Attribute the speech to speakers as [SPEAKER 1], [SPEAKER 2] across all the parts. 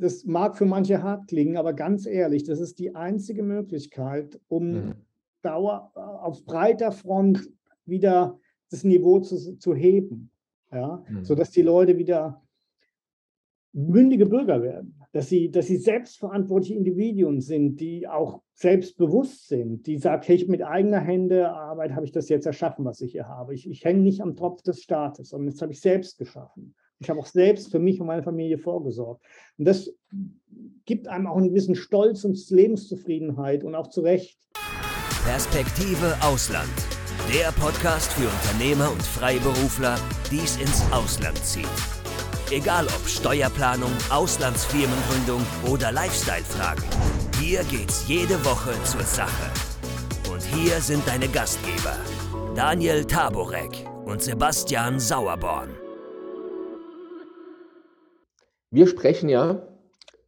[SPEAKER 1] das mag für manche hart klingen, aber ganz ehrlich, das ist die einzige Möglichkeit, um mhm. Dauer auf breiter Front wieder das Niveau zu, zu heben, ja, mhm. sodass die Leute wieder mündige Bürger werden, dass sie, dass sie selbstverantwortliche Individuen sind, die auch selbstbewusst sind, die sagen, hey, mit eigener Hände Arbeit habe ich das jetzt erschaffen, was ich hier habe. Ich, ich hänge nicht am Tropf des Staates, sondern das habe ich selbst geschaffen. Ich habe auch selbst für mich und meine Familie vorgesorgt. Und das gibt einem auch einen gewissen Stolz und Lebenszufriedenheit und auch zu Recht.
[SPEAKER 2] Perspektive Ausland. Der Podcast für Unternehmer und Freiberufler, die es ins Ausland zieht. Egal ob Steuerplanung, Auslandsfirmengründung oder Lifestyle-Fragen. Hier geht's jede Woche zur Sache. Und hier sind deine Gastgeber, Daniel Taborek und Sebastian Sauerborn.
[SPEAKER 3] Wir sprechen ja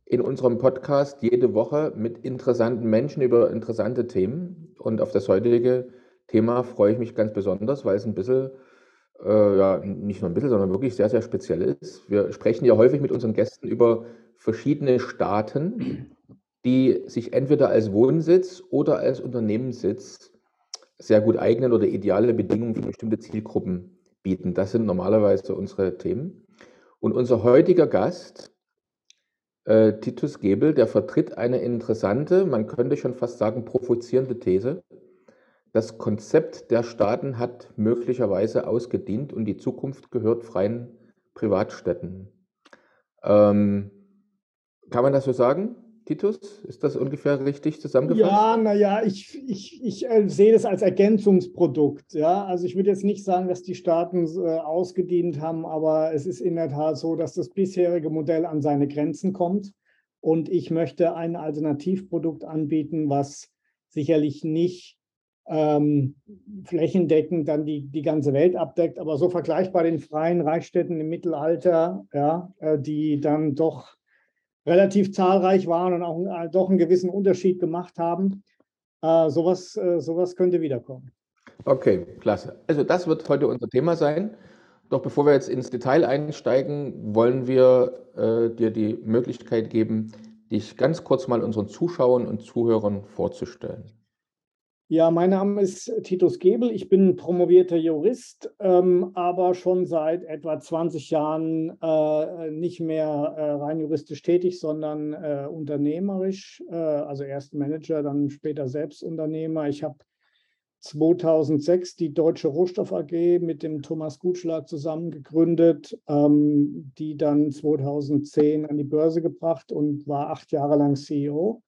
[SPEAKER 3] in unserem Podcast jede Woche mit interessanten Menschen über interessante Themen. Und auf das heutige Thema freue ich mich ganz besonders, weil es ein bisschen, äh, ja, nicht nur ein bisschen, sondern wirklich sehr, sehr speziell ist. Wir sprechen ja häufig mit unseren Gästen über verschiedene Staaten, die sich entweder als Wohnsitz oder als Unternehmenssitz sehr gut eignen oder ideale Bedingungen für bestimmte Zielgruppen bieten. Das sind normalerweise unsere Themen. Und unser heutiger Gast, äh, Titus Gebel, der vertritt eine interessante, man könnte schon fast sagen provozierende These. Das Konzept der Staaten hat möglicherweise ausgedient und die Zukunft gehört freien Privatstädten. Ähm, kann man das so sagen? Titus? Ist das ungefähr richtig zusammengefasst?
[SPEAKER 1] Ja, naja, ich, ich, ich äh, sehe das als Ergänzungsprodukt. Ja? Also ich würde jetzt nicht sagen, dass die Staaten äh, ausgedient haben, aber es ist in der Tat so, dass das bisherige Modell an seine Grenzen kommt. Und ich möchte ein Alternativprodukt anbieten, was sicherlich nicht ähm, flächendeckend dann die, die ganze Welt abdeckt, aber so vergleichbar den freien Reichsstädten im Mittelalter, ja, äh, die dann doch relativ zahlreich waren und auch äh, doch einen gewissen Unterschied gemacht haben. Äh, sowas, äh, sowas könnte wiederkommen.
[SPEAKER 3] Okay, klasse. Also das wird heute unser Thema sein. Doch bevor wir jetzt ins Detail einsteigen, wollen wir äh, dir die Möglichkeit geben, dich ganz kurz mal unseren Zuschauern und Zuhörern vorzustellen.
[SPEAKER 1] Ja, mein Name ist Titus Gebel. Ich bin promovierter Jurist, ähm, aber schon seit etwa 20 Jahren äh, nicht mehr äh, rein juristisch tätig, sondern äh, unternehmerisch. Äh, also erst Manager, dann später Selbstunternehmer. Ich habe 2006 die Deutsche Rohstoff AG mit dem Thomas Gutschlag zusammen gegründet, ähm, die dann 2010 an die Börse gebracht und war acht Jahre lang CEO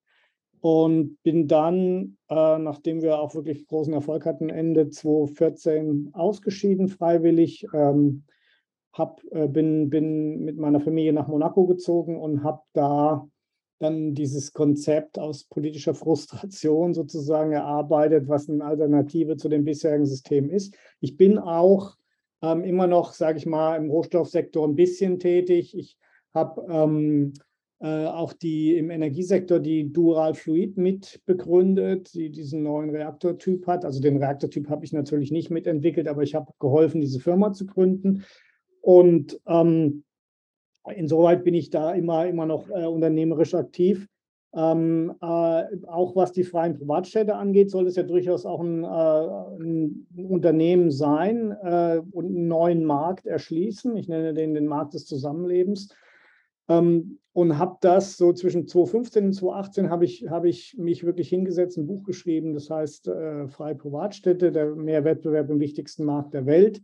[SPEAKER 1] und bin dann, äh, nachdem wir auch wirklich großen Erfolg hatten, Ende 2014 ausgeschieden, freiwillig. Ähm, hab, äh, bin, bin mit meiner Familie nach Monaco gezogen und habe da dann dieses Konzept aus politischer Frustration sozusagen erarbeitet, was eine Alternative zu dem bisherigen System ist. Ich bin auch ähm, immer noch, sage ich mal, im Rohstoffsektor ein bisschen tätig. Ich habe ähm, äh, auch die im Energiesektor die Dural Fluid mit begründet, die diesen neuen Reaktortyp hat. Also den Reaktortyp habe ich natürlich nicht mitentwickelt, aber ich habe geholfen, diese Firma zu gründen. Und ähm, insoweit bin ich da immer, immer noch äh, unternehmerisch aktiv. Ähm, äh, auch was die freien Privatstädte angeht, soll es ja durchaus auch ein, äh, ein Unternehmen sein äh, und einen neuen Markt erschließen. Ich nenne den den Markt des Zusammenlebens. Ähm, und habe das so zwischen 2015 und 2018 habe ich, hab ich mich wirklich hingesetzt, ein Buch geschrieben, das heißt äh, Freie Privatstädte, der Mehrwettbewerb im wichtigsten Markt der Welt.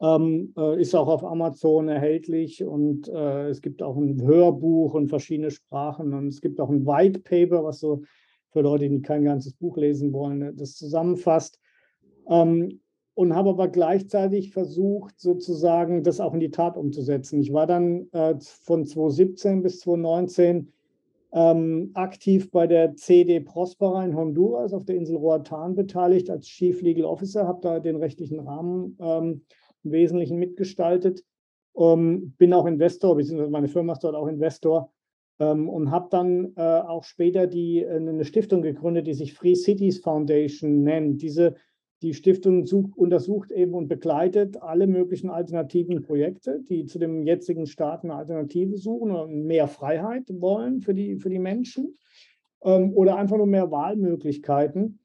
[SPEAKER 1] Ähm, äh, ist auch auf Amazon erhältlich und äh, es gibt auch ein Hörbuch und verschiedene Sprachen und es gibt auch ein White Paper, was so für Leute, die kein ganzes Buch lesen wollen, das zusammenfasst. Ähm, und habe aber gleichzeitig versucht, sozusagen das auch in die Tat umzusetzen. Ich war dann äh, von 2017 bis 2019 ähm, aktiv bei der CD Prospera in Honduras auf der Insel Roatan beteiligt als Chief Legal Officer, habe da den rechtlichen Rahmen ähm, im Wesentlichen mitgestaltet, ähm, bin auch Investor, beziehungsweise meine Firma ist dort auch Investor ähm, und habe dann äh, auch später die, äh, eine Stiftung gegründet, die sich Free Cities Foundation nennt. Diese die Stiftung sucht, untersucht eben und begleitet alle möglichen alternativen Projekte, die zu dem jetzigen Staat eine Alternative suchen oder mehr Freiheit wollen für die, für die Menschen ähm, oder einfach nur mehr Wahlmöglichkeiten.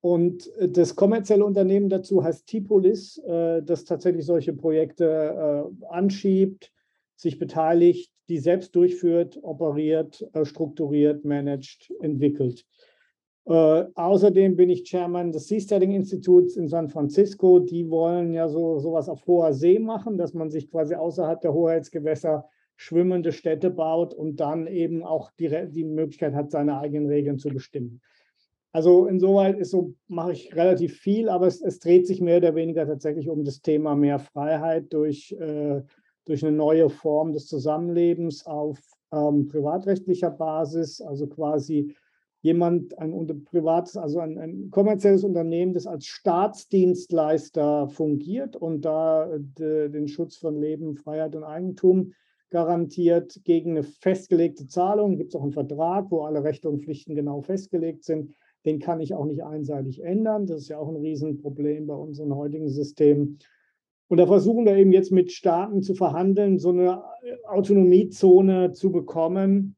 [SPEAKER 1] Und äh, das kommerzielle Unternehmen dazu heißt Tipolis, äh, das tatsächlich solche Projekte äh, anschiebt, sich beteiligt, die selbst durchführt, operiert, äh, strukturiert, managt, entwickelt. Äh, außerdem bin ich Chairman des Seasteading Instituts in San Francisco. Die wollen ja so sowas auf hoher See machen, dass man sich quasi außerhalb der Hoheitsgewässer schwimmende Städte baut und dann eben auch die, die Möglichkeit hat, seine eigenen Regeln zu bestimmen. Also insoweit ist so, mache ich relativ viel, aber es, es, dreht sich mehr oder weniger tatsächlich um das Thema mehr Freiheit durch, äh, durch eine neue Form des Zusammenlebens auf ähm, privatrechtlicher Basis, also quasi jemand, ein privates, also ein, ein, kommerzielles Unternehmen, das als Staatsdienstleister fungiert und da de, den Schutz von Leben, Freiheit und Eigentum garantiert gegen eine festgelegte Zahlung. Gibt es auch einen Vertrag, wo alle Rechte und Pflichten genau festgelegt sind. Den kann ich auch nicht einseitig ändern. Das ist ja auch ein Riesenproblem bei unseren heutigen Systemen. Und da versuchen wir eben jetzt mit Staaten zu verhandeln, so eine Autonomiezone zu bekommen,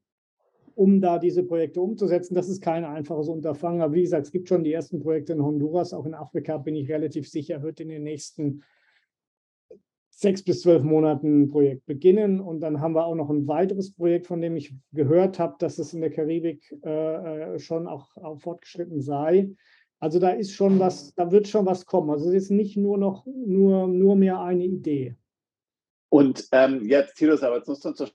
[SPEAKER 1] um da diese Projekte umzusetzen. Das ist kein einfaches Unterfangen. Aber wie gesagt, es gibt schon die ersten Projekte in Honduras. Auch in Afrika bin ich relativ sicher, wird in den nächsten sechs bis zwölf Monaten ein Projekt beginnen. Und dann haben wir auch noch ein weiteres Projekt, von dem ich gehört habe, dass es in der Karibik äh, äh schon auch, auch, fortgeschritten sei. Also da ist schon was, da wird schon was kommen. Also es ist nicht nur noch nur, nur mehr eine Idee.
[SPEAKER 4] Und ähm, jetzt, Titus, aber jetzt musst du uns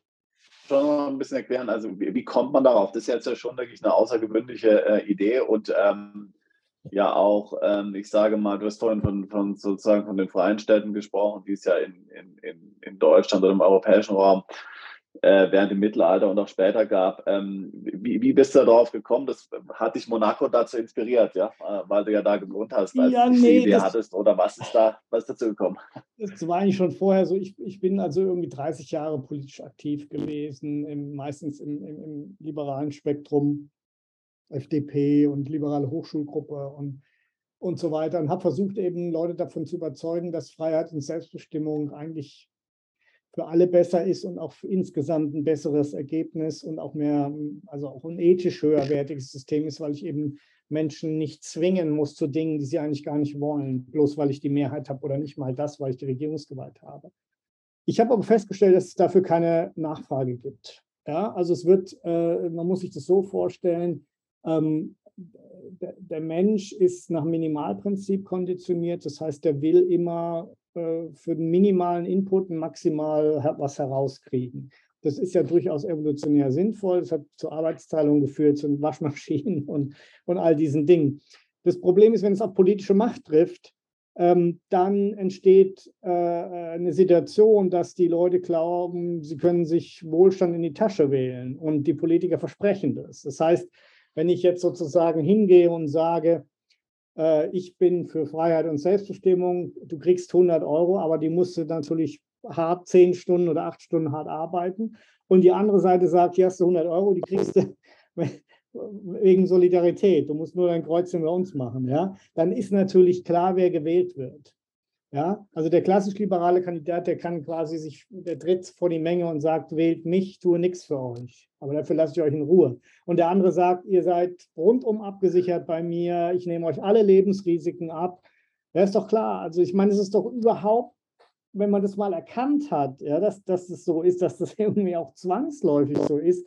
[SPEAKER 4] schon noch ein bisschen erklären, also wie, wie, kommt man darauf? Das ist jetzt ja schon, denke ich, eine außergewöhnliche äh, Idee und ähm, ja auch, ähm, ich sage mal, du hast vorhin von, von, sozusagen von den freien Städten gesprochen, die es ja in, in, in Deutschland oder im europäischen Raum äh, während dem Mittelalter und auch später gab. Ähm, wie, wie bist du darauf gekommen? Das hat dich Monaco dazu inspiriert, ja, äh, weil du ja da gewohnt hast, als
[SPEAKER 1] ja,
[SPEAKER 4] du
[SPEAKER 1] nee,
[SPEAKER 4] die Idee hattest. Oder was ist da, was ist dazu gekommen?
[SPEAKER 1] Das war eigentlich schon vorher so. Ich, ich bin also irgendwie 30 Jahre politisch aktiv gewesen, im, meistens im, im, im liberalen Spektrum, FDP und liberale Hochschulgruppe und und so weiter und habe versucht eben Leute davon zu überzeugen, dass Freiheit und Selbstbestimmung eigentlich für alle besser ist und auch insgesamt ein besseres Ergebnis und auch mehr, also auch ein ethisch höherwertiges System ist, weil ich eben Menschen nicht zwingen muss zu Dingen, die sie eigentlich gar nicht wollen, bloß weil ich die Mehrheit habe oder nicht mal das, weil ich die Regierungsgewalt habe. Ich habe aber festgestellt, dass es dafür keine Nachfrage gibt. Ja, also es wird, äh, man muss sich das so vorstellen, ähm, der, der, Mensch ist nach Minimalprinzip konditioniert. Das heißt, der will immer äh, für den minimalen Input maximal was herauskriegen. Das ist ja durchaus evolutionär sinnvoll. Das hat zur Arbeitsteilung geführt, zu Waschmaschinen und, und all diesen Dingen. Das Problem ist, wenn es auf politische Macht trifft, ähm, dann entsteht äh, eine Situation, dass die Leute glauben, sie können sich Wohlstand in die Tasche wählen und die Politiker versprechen das. Das heißt, wenn ich jetzt sozusagen hingehe und sage, äh, ich bin für Freiheit und Selbstbestimmung, du kriegst 100 Euro, aber die musst du natürlich hart 10 Stunden oder 8 Stunden hart arbeiten. Und die andere Seite sagt, hier hast du 100 Euro, die kriegst du wegen Solidarität. Du musst nur dein Kreuzchen bei uns machen. Ja? Dann ist natürlich klar, wer gewählt wird. Ja, also der klassisch liberale Kandidat, der kann quasi sich, der tritt vor die Menge und sagt, wählt mich, tue nichts für euch. Aber dafür lasse ich euch in Ruhe. Und der andere sagt, ihr seid rundum abgesichert bei mir, ich nehme euch alle Lebensrisiken ab. Ja, ist doch klar. Also ich meine, es ist doch überhaupt, wenn man das mal erkannt hat, ja, dass, dass es so ist, dass das irgendwie auch zwangsläufig so ist,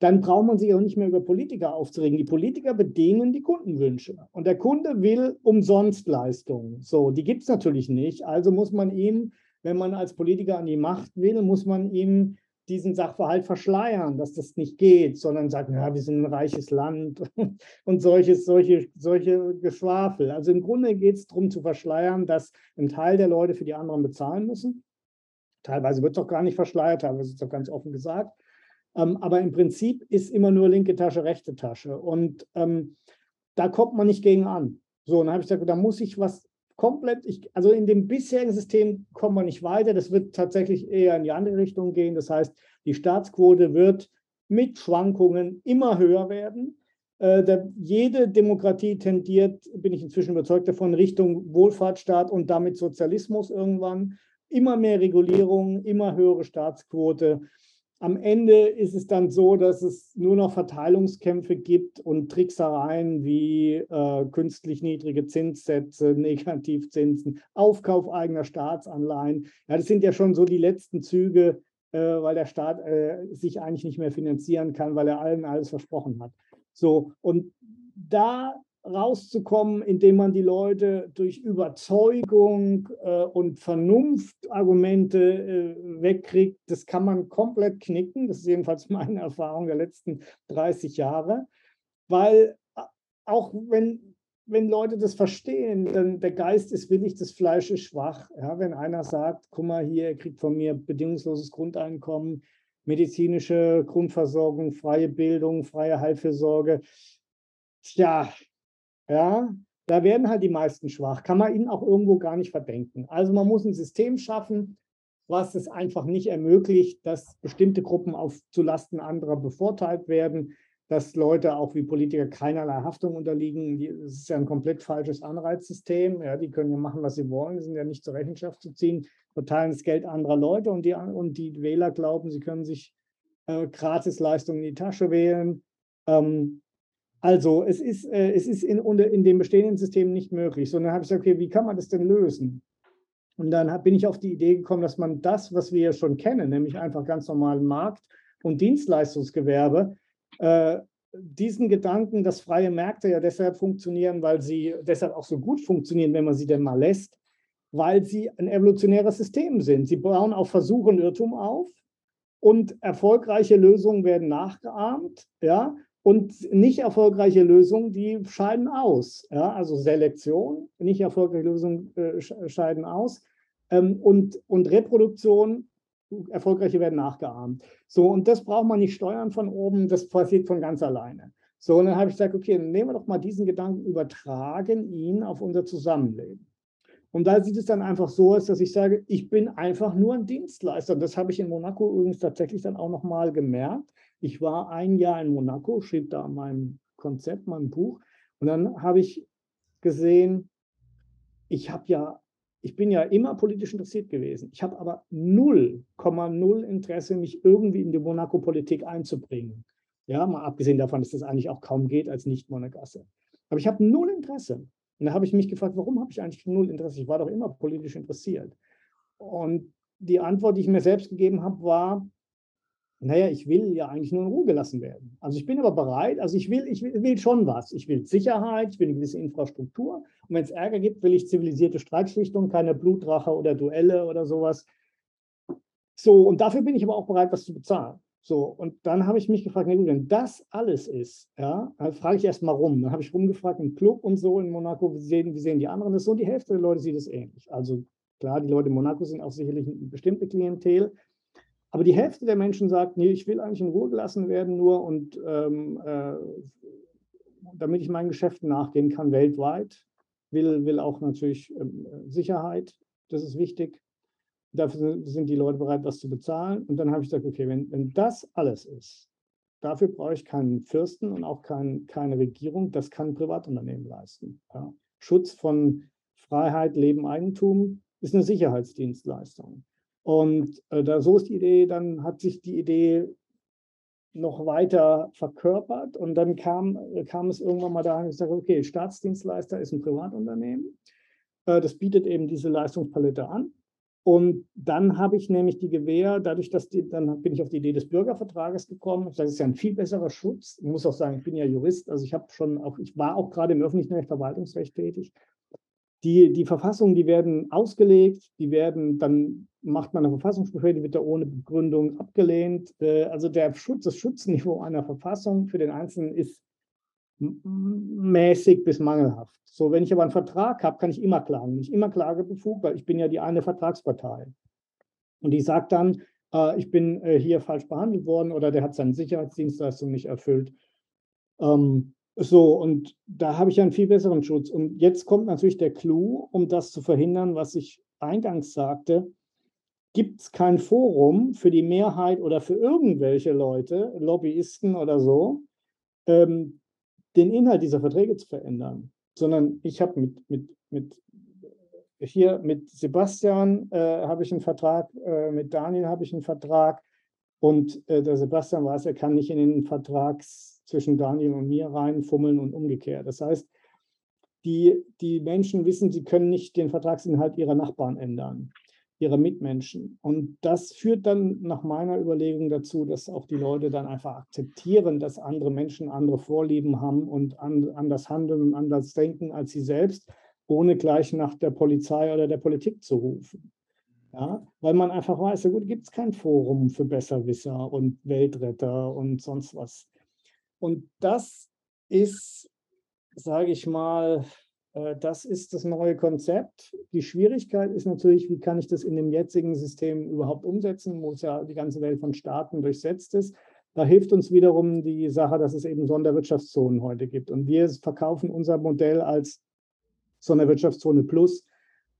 [SPEAKER 1] dann braucht man sich auch nicht mehr über Politiker aufzuregen. Die Politiker bedienen die Kundenwünsche. Und der Kunde will umsonst Leistungen. So, die gibt es natürlich nicht. Also muss man ihm, wenn man als Politiker an die Macht will, muss man ihm diesen Sachverhalt verschleiern, dass das nicht geht, sondern sagen, ja, wir sind ein reiches Land und solches, solche, solche Geschwafel. Also im Grunde geht es darum zu verschleiern, dass ein Teil der Leute für die anderen bezahlen müssen. Teilweise wird es doch gar nicht verschleiert, teilweise ist es doch ganz offen gesagt. Ähm, aber im Prinzip ist immer nur linke Tasche, rechte Tasche. Und ähm, da kommt man nicht gegen an. So, und dann habe ich gesagt, da muss ich was komplett, ich, also in dem bisherigen System kommen wir nicht weiter. Das wird tatsächlich eher in die andere Richtung gehen. Das heißt, die Staatsquote wird mit Schwankungen immer höher werden. Äh, da, jede Demokratie tendiert, bin ich inzwischen überzeugt davon, Richtung Wohlfahrtsstaat und damit Sozialismus irgendwann. Immer mehr Regulierung, immer höhere Staatsquote. Am Ende ist es dann so, dass es nur noch Verteilungskämpfe gibt und Tricksereien wie äh, künstlich niedrige Zinssätze, Negativzinsen, Aufkauf eigener Staatsanleihen. Ja, das sind ja schon so die letzten Züge, äh, weil der Staat äh, sich eigentlich nicht mehr finanzieren kann, weil er allen alles versprochen hat. So, und da rauszukommen, indem man die Leute durch Überzeugung äh, und Vernunftargumente äh, wegkriegt, das kann man komplett knicken. Das ist jedenfalls meine Erfahrung der letzten 30 Jahre, weil äh, auch wenn, wenn Leute das verstehen, dann der Geist ist willig, das Fleisch ist schwach. Ja, wenn einer sagt, guck mal hier, er kriegt von mir bedingungsloses Grundeinkommen, medizinische Grundversorgung, freie Bildung, freie Heilfürsorge. Tja, ja, da werden halt die meisten schwach. Kann man ihnen auch irgendwo gar nicht verdenken. Also man muss ein System schaffen, was es einfach nicht ermöglicht, dass bestimmte Gruppen auf zulasten anderer bevorteilt werden, dass Leute auch wie Politiker keinerlei Haftung unterliegen. Das ist ja ein komplett falsches Anreizsystem. Ja, die können ja machen, was sie wollen, sind ja nicht zur Rechenschaft zu ziehen, verteilen das Geld anderer Leute und die, und die Wähler glauben, sie können sich äh, Gratisleistungen in die Tasche wählen. Ähm, also es ist, äh, es ist in, in dem bestehenden System nicht möglich, sondern habe ich gesagt, okay, wie kann man das denn lösen? Und dann bin ich auf die Idee gekommen, dass man das, was wir ja schon kennen, nämlich einfach ganz normalen Markt und Dienstleistungsgewerbe, äh, diesen Gedanken, dass freie Märkte ja deshalb funktionieren, weil sie deshalb auch so gut funktionieren, wenn man sie denn mal lässt, weil sie ein evolutionäres System sind. Sie bauen auf Versuch und Irrtum auf und erfolgreiche Lösungen werden nachgeahmt, ja, und nicht erfolgreiche Lösungen, die scheiden aus. Ja? Also Selektion, nicht erfolgreiche Lösungen äh, scheiden aus. Ähm, und, und Reproduktion, erfolgreiche werden nachgeahmt. So, und das braucht man nicht steuern von oben, das passiert von ganz alleine. So, und dann habe ich gesagt, okay, dann nehmen wir doch mal diesen Gedanken, übertragen ihn auf unser Zusammenleben. Und da sieht es dann einfach so aus, dass ich sage, ich bin einfach nur ein Dienstleister. Und das habe ich in Monaco übrigens tatsächlich dann auch nochmal gemerkt. Ich war ein Jahr in Monaco, schrieb da mein Konzept, mein Buch. Und dann habe ich gesehen, ich habe ja, ich bin ja immer politisch interessiert gewesen. Ich habe aber 0,0 Interesse, mich irgendwie in die Monaco-Politik einzubringen. Ja, mal abgesehen davon, dass das eigentlich auch kaum geht als Nicht-Monegasse. Aber ich habe null Interesse. Und da habe ich mich gefragt, warum habe ich eigentlich null Interesse? Ich war doch immer politisch interessiert. Und die Antwort, die ich mir selbst gegeben habe, war, naja, ich will ja eigentlich nur in Ruhe gelassen werden. Also ich bin aber bereit, also ich will, ich will, schon was. Ich will Sicherheit, ich will eine gewisse Infrastruktur. Und wenn es Ärger gibt, will ich zivilisierte Streitschlichtung, keine Blutrache oder Duelle oder sowas. So, und dafür bin ich aber auch bereit, was zu bezahlen. So, und dann habe ich mich gefragt, na gut, wenn das alles ist, ja, dann frage ich erst mal rum. Dann habe ich rumgefragt im Club und so in Monaco, wie sehen, wie sehen die anderen das? So, und die Hälfte der Leute sieht es ähnlich. Also klar, die Leute in Monaco sind auch sicherlich eine bestimmte Klientel, aber die Hälfte der Menschen sagt, nee, ich will eigentlich in Ruhe gelassen werden nur und ähm, äh, damit ich meinen Geschäften nachgehen kann weltweit, will, will auch natürlich ähm, Sicherheit, das ist wichtig. Dafür sind die Leute bereit, was zu bezahlen. Und dann habe ich gesagt, okay, wenn, wenn das alles ist, dafür brauche ich keinen Fürsten und auch kein, keine Regierung, das kann ein Privatunternehmen leisten. Ja. Schutz von Freiheit, Leben, Eigentum ist eine Sicherheitsdienstleistung. Und äh, da, so ist die Idee, dann hat sich die Idee noch weiter verkörpert und dann kam, äh, kam es irgendwann mal dahin, ich sage, okay, Staatsdienstleister ist ein Privatunternehmen. Äh, das bietet eben diese Leistungspalette an. Und dann habe ich nämlich die Gewähr, dadurch, dass die, dann bin ich auf die Idee des Bürgervertrages gekommen. Das ist ja ein viel besserer Schutz. Ich muss auch sagen, ich bin ja Jurist, also ich habe schon auch, ich war auch gerade im öffentlichen Recht, Verwaltungsrecht tätig. Die, die Verfassungen, die werden ausgelegt, die werden, dann macht man eine Verfassungsbeschwerde, wird da ohne Begründung abgelehnt. Äh, also der Schutz, das Schutzniveau einer Verfassung für den Einzelnen ist mäßig bis mangelhaft. So, wenn ich aber einen Vertrag habe, kann ich immer klagen. Nicht immer klagebefugt, weil ich bin ja die eine Vertragspartei. Und die sagt dann, äh, ich bin äh, hier falsch behandelt worden oder der hat seine Sicherheitsdienstleistung nicht erfüllt. Ähm, so, und da habe ich einen viel besseren Schutz. Und jetzt kommt natürlich der Clou, um das zu verhindern, was ich eingangs sagte. Gibt es kein Forum für die Mehrheit oder für irgendwelche Leute, Lobbyisten oder so, ähm, den Inhalt dieser Verträge zu verändern, sondern ich habe mit, mit, mit hier mit Sebastian äh, habe ich einen Vertrag, äh, mit Daniel habe ich einen Vertrag. Und äh, der Sebastian weiß, er kann nicht in den Vertrag zwischen Daniel und mir reinfummeln und umgekehrt. Das heißt, die, die Menschen wissen, sie können nicht den Vertragsinhalt ihrer Nachbarn ändern, ihrer Mitmenschen. Und das führt dann nach meiner Überlegung dazu, dass auch die Leute dann einfach akzeptieren, dass andere Menschen andere Vorlieben haben und an, anders handeln und anders denken als sie selbst, ohne gleich nach der Polizei oder der Politik zu rufen. Ja, weil man einfach weiß, ja gut, gibt es kein Forum für Besserwisser und Weltretter und sonst was. Und das ist sage ich mal, das ist das neue Konzept. Die Schwierigkeit ist natürlich, wie kann ich das in dem jetzigen System überhaupt umsetzen, wo es ja die ganze Welt von Staaten durchsetzt ist. Da hilft uns wiederum die Sache, dass es eben Sonderwirtschaftszonen heute gibt. Und wir verkaufen unser Modell als Sonderwirtschaftszone Plus.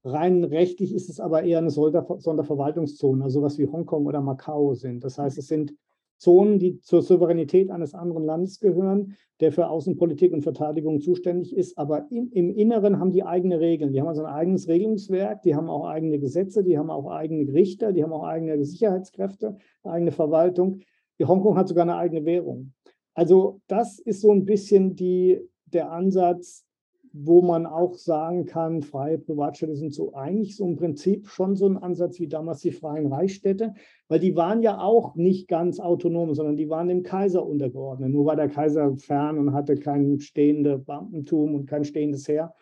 [SPEAKER 1] Rein rechtlich ist es aber eher eine Sonderverwaltungszone, also sowas wie Hongkong oder Macau sind. Das heißt, es sind Zonen, die zur Souveränität eines anderen Landes gehören, der für Außenpolitik und Verteidigung zuständig ist. Aber im, im Inneren haben die eigene Regeln. Die haben also ein eigenes Regelungswerk, die haben auch eigene Gesetze, die haben auch eigene Richter, die haben auch eigene Sicherheitskräfte, eigene Verwaltung. Die Hongkong hat sogar eine eigene Währung. Also das ist so ein bisschen die, der Ansatz, wo man auch sagen kann, freie Privatstädte sind so eigentlich so im Prinzip schon so ein Ansatz wie damals die freien Reichsstädte, weil die waren ja auch nicht ganz autonom, sondern die waren dem Kaiser untergeordnet. Nur war der Kaiser fern und hatte kein stehendes Beamtentum und kein stehendes Heer,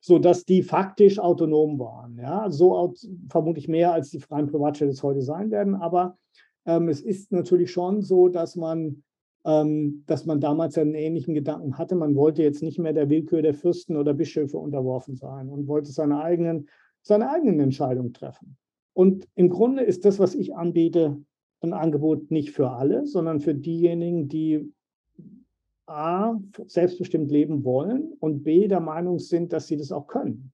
[SPEAKER 1] sodass die faktisch autonom waren. Ja, so vermutlich mehr als die freien Privatstädte es heute sein werden. Aber ähm, es ist natürlich schon so, dass man dass man damals einen ähnlichen Gedanken hatte. Man wollte jetzt nicht mehr der Willkür der Fürsten oder Bischöfe unterworfen sein und wollte seine eigenen, seine eigenen Entscheidungen treffen. Und im Grunde ist das, was ich anbiete, ein Angebot nicht für alle, sondern für diejenigen, die A, selbstbestimmt leben wollen und B, der Meinung sind, dass sie das auch können.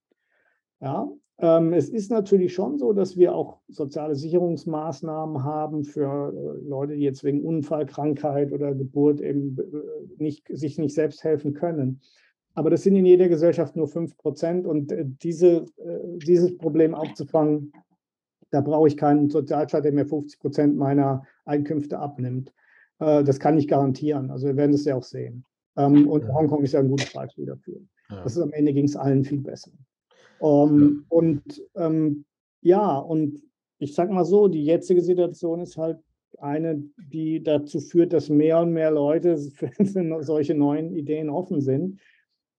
[SPEAKER 1] Ja, ähm, es ist natürlich schon so, dass wir auch soziale Sicherungsmaßnahmen haben für äh, Leute, die jetzt wegen Unfall, Krankheit oder Geburt eben äh, nicht, sich nicht selbst helfen können. Aber das sind in jeder Gesellschaft nur 5 Prozent und äh, diese, dieses Problem aufzufangen, da brauche ich keinen Sozialstaat, der mir 50 Prozent meiner Einkünfte abnimmt. Das kann ich garantieren. Also wir werden das ja auch sehen. Ähm, und Hongkong ist ja ein gutes Beispiel dafür. Das ist am Ende ging es allen viel besser. Um, ähm, ja. Und ähm, ja, und ich sag mal so, die jetzige Situation ist halt eine, die dazu führt, dass mehr und mehr Leute für, für solche neuen Ideen offen sind,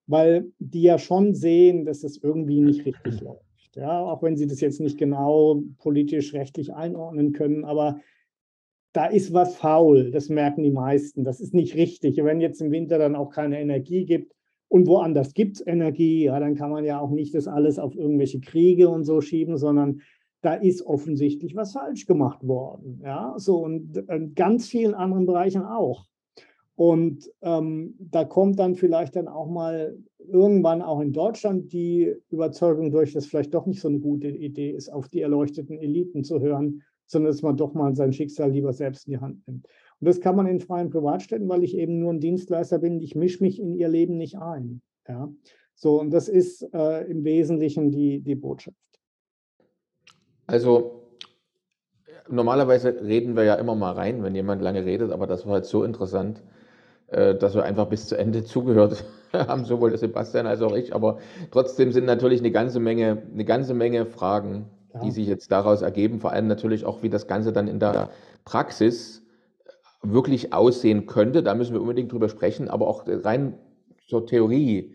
[SPEAKER 1] weil die ja schon sehen, dass das irgendwie nicht richtig läuft. Ja, auch wenn sie das jetzt nicht genau politisch rechtlich einordnen können, aber da ist was faul, das merken die meisten. Das ist nicht richtig. Wenn jetzt im Winter dann auch keine Energie gibt, und woanders gibt es Energie, ja, dann kann man ja auch nicht das alles auf irgendwelche Kriege und so schieben, sondern da ist offensichtlich was falsch gemacht worden. Ja, so und in äh, ganz vielen anderen Bereichen auch. Und ähm, da kommt dann vielleicht dann auch mal irgendwann auch in Deutschland die Überzeugung durch, dass vielleicht doch nicht so eine gute Idee ist, auf die erleuchteten Eliten zu hören, sondern dass man doch mal sein Schicksal lieber selbst in die Hand nimmt. Und das kann man in freien Privatstädten, weil ich eben nur ein Dienstleister bin. Ich mische mich in ihr Leben nicht ein. Ja? So, und das ist äh, im Wesentlichen die, die Botschaft.
[SPEAKER 3] Also normalerweise reden wir ja immer mal rein, wenn jemand lange redet, aber das war halt so interessant, äh, dass wir einfach bis zu Ende zugehört haben, sowohl Sebastian als auch ich. Aber trotzdem sind natürlich eine ganze Menge, eine ganze Menge Fragen, ja. die sich jetzt daraus ergeben. Vor allem natürlich auch, wie das Ganze dann in der Praxis wirklich aussehen könnte. Da müssen wir unbedingt drüber sprechen, aber auch rein zur Theorie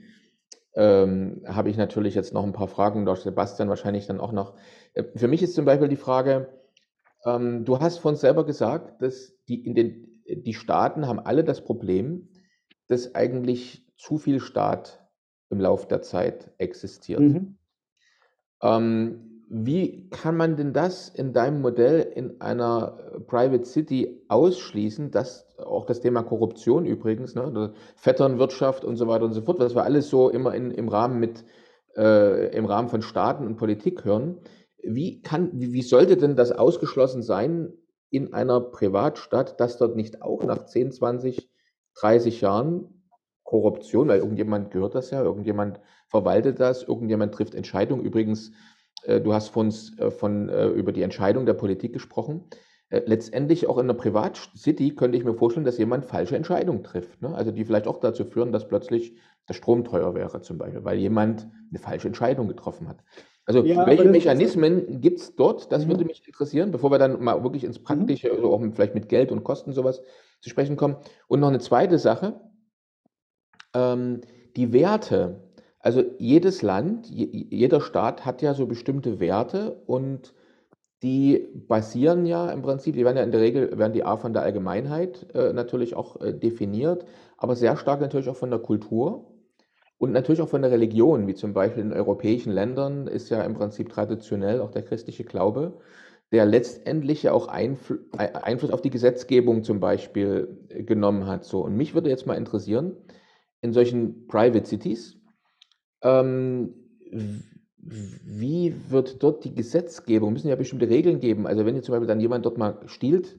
[SPEAKER 3] ähm, habe ich natürlich jetzt noch ein paar Fragen, durch Sebastian wahrscheinlich dann auch noch. Äh, für mich ist zum Beispiel die Frage, ähm, du hast von selber gesagt, dass die, in den, die Staaten haben alle das Problem, dass eigentlich zu viel Staat im Laufe der Zeit existiert. Mhm. Ähm, wie kann man denn das in deinem Modell in einer äh, Private City ausschließen, dass auch das Thema Korruption übrigens, ne, Vetternwirtschaft und so weiter und so fort, was wir alles so immer in, im Rahmen mit äh, im Rahmen von Staaten und Politik hören. Wie kann, wie, wie sollte denn das ausgeschlossen sein in einer Privatstadt, dass dort nicht auch nach 10, 20, 30 Jahren Korruption, weil irgendjemand gehört das ja, irgendjemand verwaltet das, irgendjemand trifft Entscheidungen. Übrigens, du hast von, äh, von, äh, über die Entscheidung der Politik gesprochen. Äh, letztendlich auch in einer Privatcity könnte ich mir vorstellen, dass jemand falsche Entscheidungen trifft. Ne? Also die vielleicht auch dazu führen, dass plötzlich der Strom teuer wäre zum Beispiel, weil jemand eine falsche Entscheidung getroffen hat. Also ja, welche Mechanismen gibt es dort? Das mhm. würde mich interessieren, bevor wir dann mal wirklich ins mhm. Praktische, mhm. also auch mit, vielleicht mit Geld und Kosten sowas zu sprechen kommen. Und noch eine zweite Sache, ähm, die Werte. Also jedes Land, je, jeder Staat hat ja so bestimmte Werte und die basieren ja im Prinzip, die werden ja in der Regel, werden die A von der Allgemeinheit äh, natürlich auch äh, definiert, aber sehr stark natürlich auch von der Kultur und natürlich auch von der Religion, wie zum Beispiel in europäischen Ländern ist ja im Prinzip traditionell auch der christliche Glaube, der letztendlich ja auch Einfl Einfluss auf die Gesetzgebung zum Beispiel äh, genommen hat. So. Und mich würde jetzt mal interessieren, in solchen Private Cities, ähm, wie wird dort die Gesetzgebung? Müssen ja bestimmte Regeln geben. Also wenn jetzt zum Beispiel dann jemand dort mal stiehlt,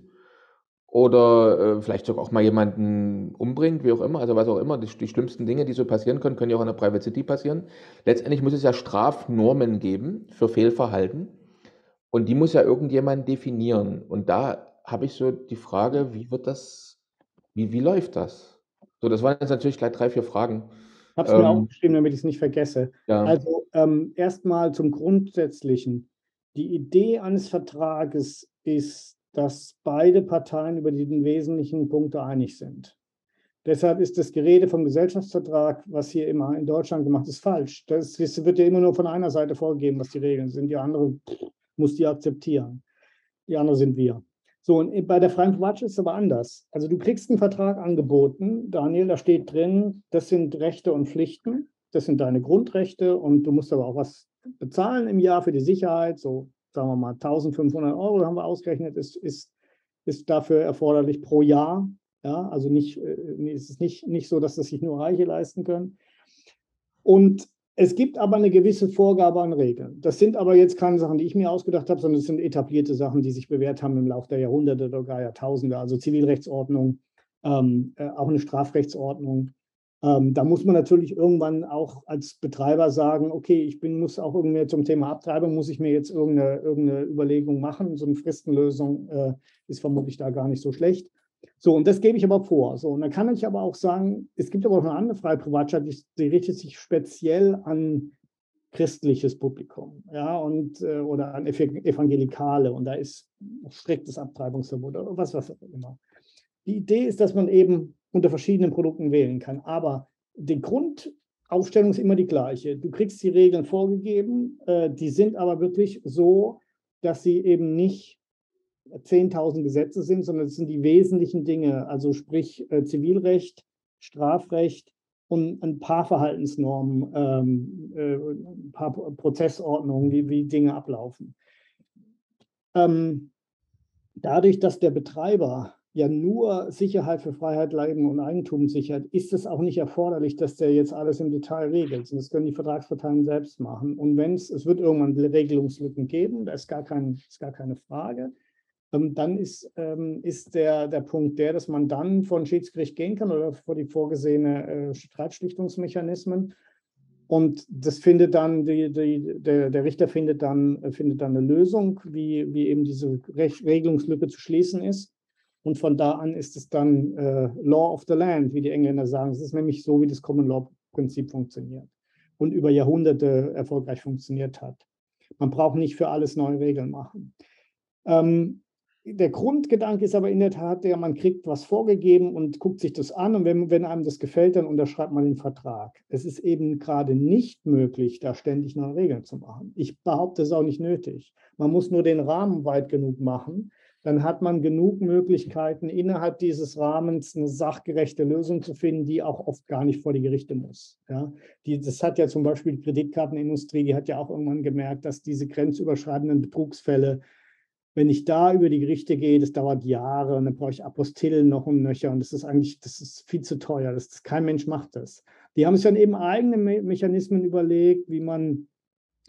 [SPEAKER 3] oder äh, vielleicht sogar auch mal jemanden umbringt, wie auch immer, also was auch immer, die, die, schlimmsten Dinge, die so passieren können, können ja auch in der Private City passieren. Letztendlich muss es ja Strafnormen geben für Fehlverhalten und die muss ja irgendjemand definieren. Und da habe ich so die Frage, wie wird das, wie, wie läuft das? So, das waren jetzt natürlich gleich drei, vier Fragen.
[SPEAKER 1] Ich habe es ähm, mir aufgeschrieben, damit ich es nicht vergesse. Ja. Also ähm, erstmal zum Grundsätzlichen. Die Idee eines Vertrages ist, dass beide Parteien über die wesentlichen Punkte einig sind. Deshalb ist das Gerede vom Gesellschaftsvertrag, was hier immer in Deutschland gemacht ist, falsch. Das, das wird ja immer nur von einer Seite vorgegeben, was die Regeln sind. Die andere muss die akzeptieren. Die andere sind wir. So, und bei der freien Privatstadt ist es aber anders. Also du kriegst einen Vertrag angeboten, Daniel, da steht drin, das sind Rechte und Pflichten, das sind deine Grundrechte und du musst aber auch was bezahlen im Jahr für die Sicherheit, so sagen wir mal 1500 Euro haben wir ausgerechnet, ist, ist, ist dafür erforderlich pro Jahr. Ja, also nicht, äh, es ist nicht, nicht so, dass das sich nur Reiche leisten können. Und es gibt aber eine gewisse Vorgabe an Regeln. Das sind aber jetzt keine Sachen, die ich mir ausgedacht habe, sondern es sind etablierte Sachen, die sich bewährt haben im Laufe der Jahrhunderte oder gar Jahrtausende. Also Zivilrechtsordnung, ähm, äh, auch eine Strafrechtsordnung, ähm, da muss man natürlich irgendwann auch als Betreiber sagen, okay, ich bin, muss auch irgendwie zum Thema Abtreibung, muss ich mir jetzt irgendeine, irgendeine Überlegung machen. So eine Fristenlösung äh, ist vermutlich da gar nicht so schlecht. So, und das gebe ich aber vor. So, und dann kann ich aber auch sagen, es gibt aber auch eine andere freie Privatstadt, die, die richtet sich speziell an christliches Publikum, ja, und äh, oder an Evangelikale und da ist striktes Abtreibungsverbot oder was, was auch immer. Die Idee ist, dass man eben unter verschiedenen Produkten wählen kann. Aber die Grundaufstellung ist immer die gleiche. Du kriegst die Regeln vorgegeben, äh, die sind aber wirklich so, dass sie eben nicht 10.000 Gesetze sind, sondern es sind die wesentlichen Dinge, also sprich äh, Zivilrecht, Strafrecht und ein paar Verhaltensnormen, ähm, äh, ein paar Prozessordnungen, wie, wie Dinge ablaufen. Ähm, dadurch, dass der Betreiber ja nur Sicherheit für Freiheit, Leben und Eigentum sichert, ist es auch nicht erforderlich, dass der jetzt alles im Detail regelt. Das können die Vertragsparteien selbst machen. Und wenn es, es wird irgendwann Regelungslücken geben, da ist gar, kein, ist gar keine Frage, dann ist, ähm, ist der, der Punkt der, dass man dann vor ein Schiedsgericht gehen kann oder vor die vorgesehene äh, Streitschlichtungsmechanismen. Und das findet dann, die, die, der, der Richter findet dann, findet dann eine Lösung, wie, wie eben diese Regelungslücke zu schließen ist. Und von da an ist es dann äh, Law of the Land, wie die Engländer sagen. Es ist nämlich so, wie das Common Law-Prinzip funktioniert und über Jahrhunderte erfolgreich funktioniert hat. Man braucht nicht für alles neue Regeln machen. Ähm, der Grundgedanke ist aber in der Tat der, man kriegt was vorgegeben und guckt sich das an und wenn, wenn einem das gefällt, dann unterschreibt man den Vertrag. Es ist eben gerade nicht möglich, da ständig neue Regeln zu machen. Ich behaupte, es ist auch nicht nötig. Man muss nur den Rahmen weit genug machen, dann hat man genug Möglichkeiten, innerhalb dieses Rahmens eine sachgerechte Lösung zu finden, die auch oft gar nicht vor die Gerichte muss. Ja, die, das hat ja zum Beispiel die Kreditkartenindustrie, die hat ja auch irgendwann gemerkt, dass diese grenzüberschreitenden Betrugsfälle, wenn ich da über die Gerichte gehe, das dauert Jahre und dann brauche ich Apostillen noch und nöcher und das ist eigentlich, das ist viel zu teuer. Das, das kein Mensch macht das. Die haben sich dann eben eigene Me Mechanismen überlegt, wie man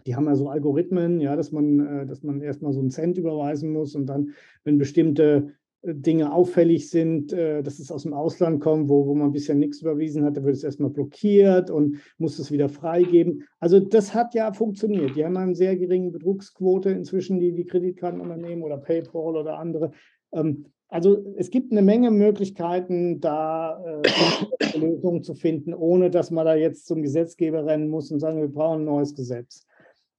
[SPEAKER 1] die haben ja so Algorithmen, ja, dass man, äh, dass man erstmal so einen Cent überweisen muss und dann, wenn bestimmte Dinge auffällig sind, äh, dass es aus dem Ausland kommt, wo, wo man bisher nichts überwiesen hat, da wird es erstmal blockiert und muss es wieder freigeben. Also das hat ja funktioniert. Die haben eine sehr geringe Betrugsquote inzwischen, die, die Kreditkartenunternehmen oder PayPal oder andere. Ähm, also es gibt eine Menge Möglichkeiten, da äh, Lösungen zu finden, ohne dass man da jetzt zum Gesetzgeber rennen muss und sagen, wir brauchen ein neues Gesetz.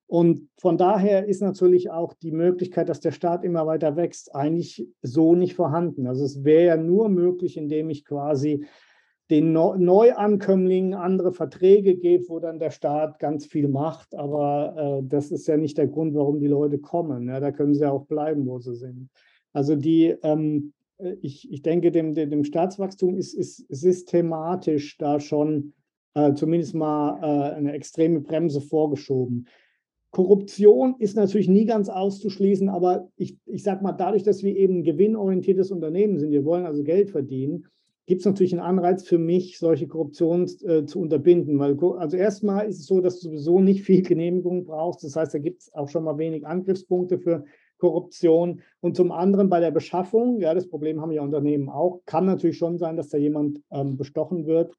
[SPEAKER 1] Und von daher ist natürlich auch die Möglichkeit, dass der Staat immer weiter wächst, eigentlich so nicht vorhanden. Also es wäre ja nur möglich, indem ich quasi den Neuankömmlingen andere Verträge gebe, wo dann der Staat ganz viel macht. Aber äh, das ist ja nicht der Grund, warum die Leute kommen. Ja, da können sie ja auch bleiben, wo sie sind. Also die, ähm, ich, ich denke, dem, dem Staatswachstum ist, ist systematisch da schon äh, zumindest mal äh, eine extreme Bremse vorgeschoben. Korruption ist natürlich nie ganz auszuschließen, aber ich, ich sage mal, dadurch, dass wir eben ein gewinnorientiertes Unternehmen sind, wir wollen also Geld verdienen, gibt es natürlich einen Anreiz für mich, solche Korruption äh, zu unterbinden. Weil, also erstmal ist es so, dass du sowieso nicht viel Genehmigung brauchst. Das heißt, da gibt es auch schon mal wenig Angriffspunkte für Korruption. Und zum anderen bei der Beschaffung, ja, das Problem haben ja Unternehmen auch, kann natürlich schon sein, dass da jemand ähm, bestochen wird.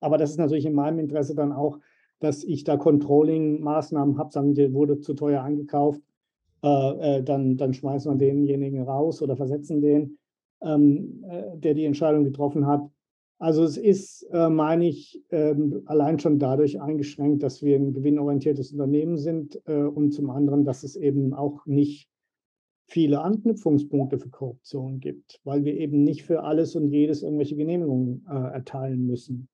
[SPEAKER 1] Aber das ist natürlich in meinem Interesse dann auch, dass ich da Controlling-Maßnahmen habe, sagen, der wurde zu teuer eingekauft, äh, äh, dann, dann schmeißen wir denjenigen raus oder versetzen den, ähm, äh, der die Entscheidung getroffen hat. Also es ist, äh, meine ich, ähm, allein schon dadurch eingeschränkt, dass wir ein gewinnorientiertes Unternehmen sind äh, und zum anderen, dass es eben auch nicht viele Anknüpfungspunkte für Korruption gibt, weil wir eben nicht für alles und jedes irgendwelche Genehmigungen äh, erteilen müssen.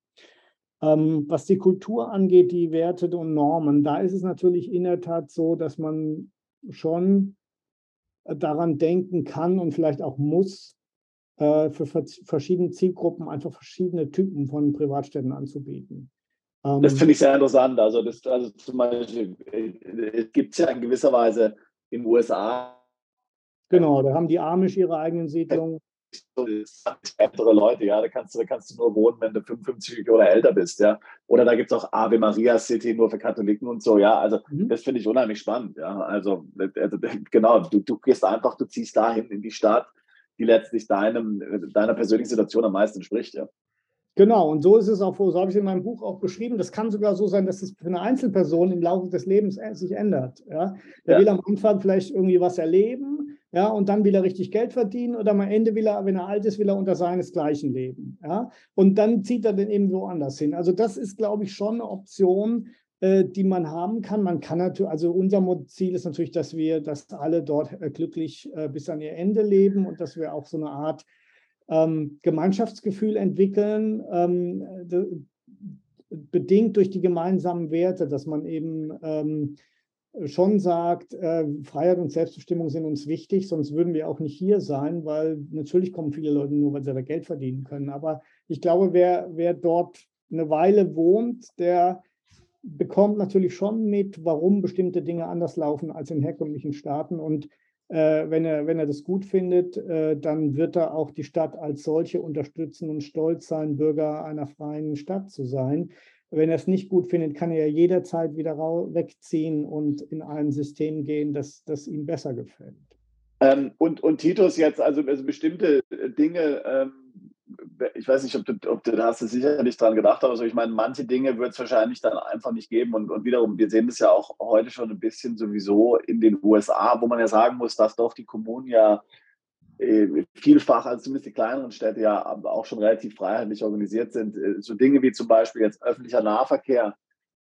[SPEAKER 1] Ähm, was die Kultur angeht, die Werte und Normen, da ist es natürlich in der Tat so, dass man schon daran denken kann und vielleicht auch muss, äh, für verschiedene Zielgruppen einfach verschiedene Typen von Privatstädten anzubieten.
[SPEAKER 4] Ähm, das finde ich sehr interessant. Also, das, also zum Beispiel, äh, es gibt ja in gewisser Weise in den USA.
[SPEAKER 1] Genau, da haben die Amish ihre eigenen Siedlungen
[SPEAKER 4] ältere Leute, ja, da kannst du, da kannst du nur wohnen, wenn du 55 oder älter bist, ja. Oder da gibt es auch Ave Maria City nur für Katholiken und so, ja. Also mhm. das finde ich unheimlich spannend, ja. Also, also genau, du, du gehst einfach, du ziehst dahin in die Stadt, die letztlich deinem, deiner persönlichen Situation am meisten entspricht, ja.
[SPEAKER 1] Genau, und so ist es auch, so habe ich es in meinem Buch auch beschrieben. Das kann sogar so sein, dass es für eine Einzelperson im Laufe des Lebens äh, sich ändert. Ja? Der ja. will am Anfang vielleicht irgendwie was erleben, ja, und dann will er richtig Geld verdienen oder am Ende will er, wenn er alt ist, will er unter seinesgleichen leben. Ja? Und dann zieht er dann eben woanders hin. Also das ist, glaube ich, schon eine Option, äh, die man haben kann. Man kann natürlich, also unser Ziel ist natürlich, dass wir, dass alle dort äh, glücklich äh, bis an ihr Ende leben und dass wir auch so eine Art ähm, Gemeinschaftsgefühl entwickeln, ähm, bedingt durch die gemeinsamen Werte, dass man eben ähm, schon sagt, äh, Freiheit und Selbstbestimmung sind uns wichtig, sonst würden wir auch nicht hier sein, weil natürlich kommen viele Leute nur, weil sie da Geld verdienen können. Aber ich glaube, wer, wer dort eine Weile wohnt, der bekommt natürlich schon mit, warum bestimmte Dinge anders laufen als in herkömmlichen Staaten. Und äh, wenn, er, wenn er das gut findet, äh, dann wird er auch die Stadt als solche unterstützen und stolz sein, Bürger einer freien Stadt zu sein. Wenn er es nicht gut findet, kann er jederzeit wieder wegziehen und in ein System gehen, das, das ihm besser gefällt.
[SPEAKER 4] Ähm, und, und Titus jetzt, also, also bestimmte Dinge, ähm, ich weiß nicht, ob du, ob du da hast du sicherlich dran gedacht, aber so, ich meine, manche Dinge wird es wahrscheinlich dann einfach nicht geben. Und, und wiederum, wir sehen das ja auch heute schon ein bisschen sowieso in den USA, wo man ja sagen muss, dass doch die Kommunen ja äh, vielfach, also zumindest die kleineren Städte ja auch schon relativ freiheitlich organisiert sind. Äh, so Dinge wie zum Beispiel jetzt öffentlicher Nahverkehr,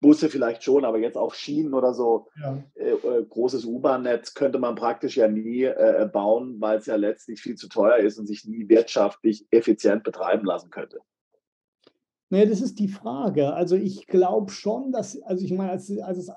[SPEAKER 4] Busse vielleicht schon, aber jetzt auch Schienen oder so, ja. äh, äh großes U-Bahn-Netz könnte man praktisch ja nie äh, bauen, weil es ja letztlich viel zu teuer ist und sich nie wirtschaftlich effizient betreiben lassen könnte.
[SPEAKER 1] Naja, das ist die Frage. Also ich glaube schon, dass, also ich meine, als, als es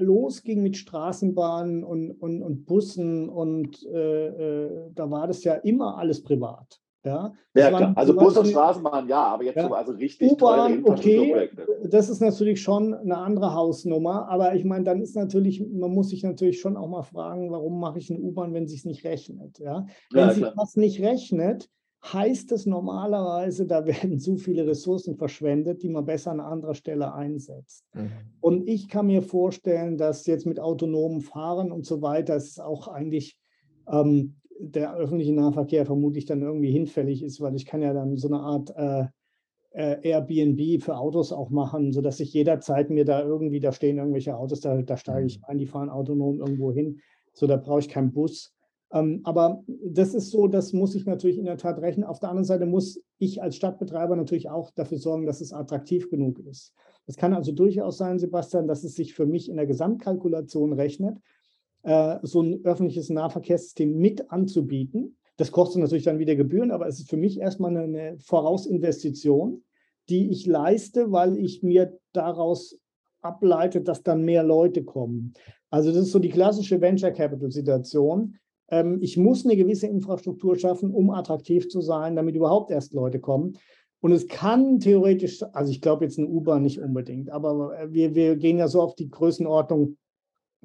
[SPEAKER 1] losging mit Straßenbahnen und, und, und Bussen und äh, äh, da war das ja immer alles privat. Ja,
[SPEAKER 4] ja klar. Also Bus und Straßenbahn, ja, aber jetzt ja. so also richtig
[SPEAKER 1] U-Bahn, okay, das ist natürlich schon eine andere Hausnummer, aber ich meine, dann ist natürlich, man muss sich natürlich schon auch mal fragen, warum mache ich eine U-Bahn, wenn sich nicht rechnet, ja? Wenn ja, sich das nicht rechnet, heißt es normalerweise, da werden zu viele Ressourcen verschwendet, die man besser an anderer Stelle einsetzt. Mhm. Und ich kann mir vorstellen, dass jetzt mit autonomem Fahren und so weiter es auch eigentlich ähm, der öffentliche Nahverkehr vermutlich dann irgendwie hinfällig ist, weil ich kann ja dann so eine Art äh, äh, Airbnb für Autos auch machen, sodass ich jederzeit mir da irgendwie, da stehen irgendwelche Autos, da, da steige ich mhm. ein, die fahren autonom irgendwo hin. So, da brauche ich keinen Bus. Ähm, aber das ist so, das muss ich natürlich in der Tat rechnen. Auf der anderen Seite muss ich als Stadtbetreiber natürlich auch dafür sorgen, dass es attraktiv genug ist. Es kann also durchaus sein, Sebastian, dass es sich für mich in der Gesamtkalkulation rechnet, äh, so ein öffentliches Nahverkehrssystem mit anzubieten. Das kostet natürlich dann wieder Gebühren, aber es ist für mich erstmal eine, Vorausinvestition, die ich leiste, weil ich mir daraus ableite, dass dann mehr Leute kommen. Also das ist so die klassische Venture Capital Situation. Ähm, ich muss eine gewisse Infrastruktur schaffen, um attraktiv zu sein, damit überhaupt erst Leute kommen. Und es kann theoretisch, also ich glaube jetzt eine U-Bahn nicht unbedingt, aber wir, wir gehen ja so auf die Größenordnung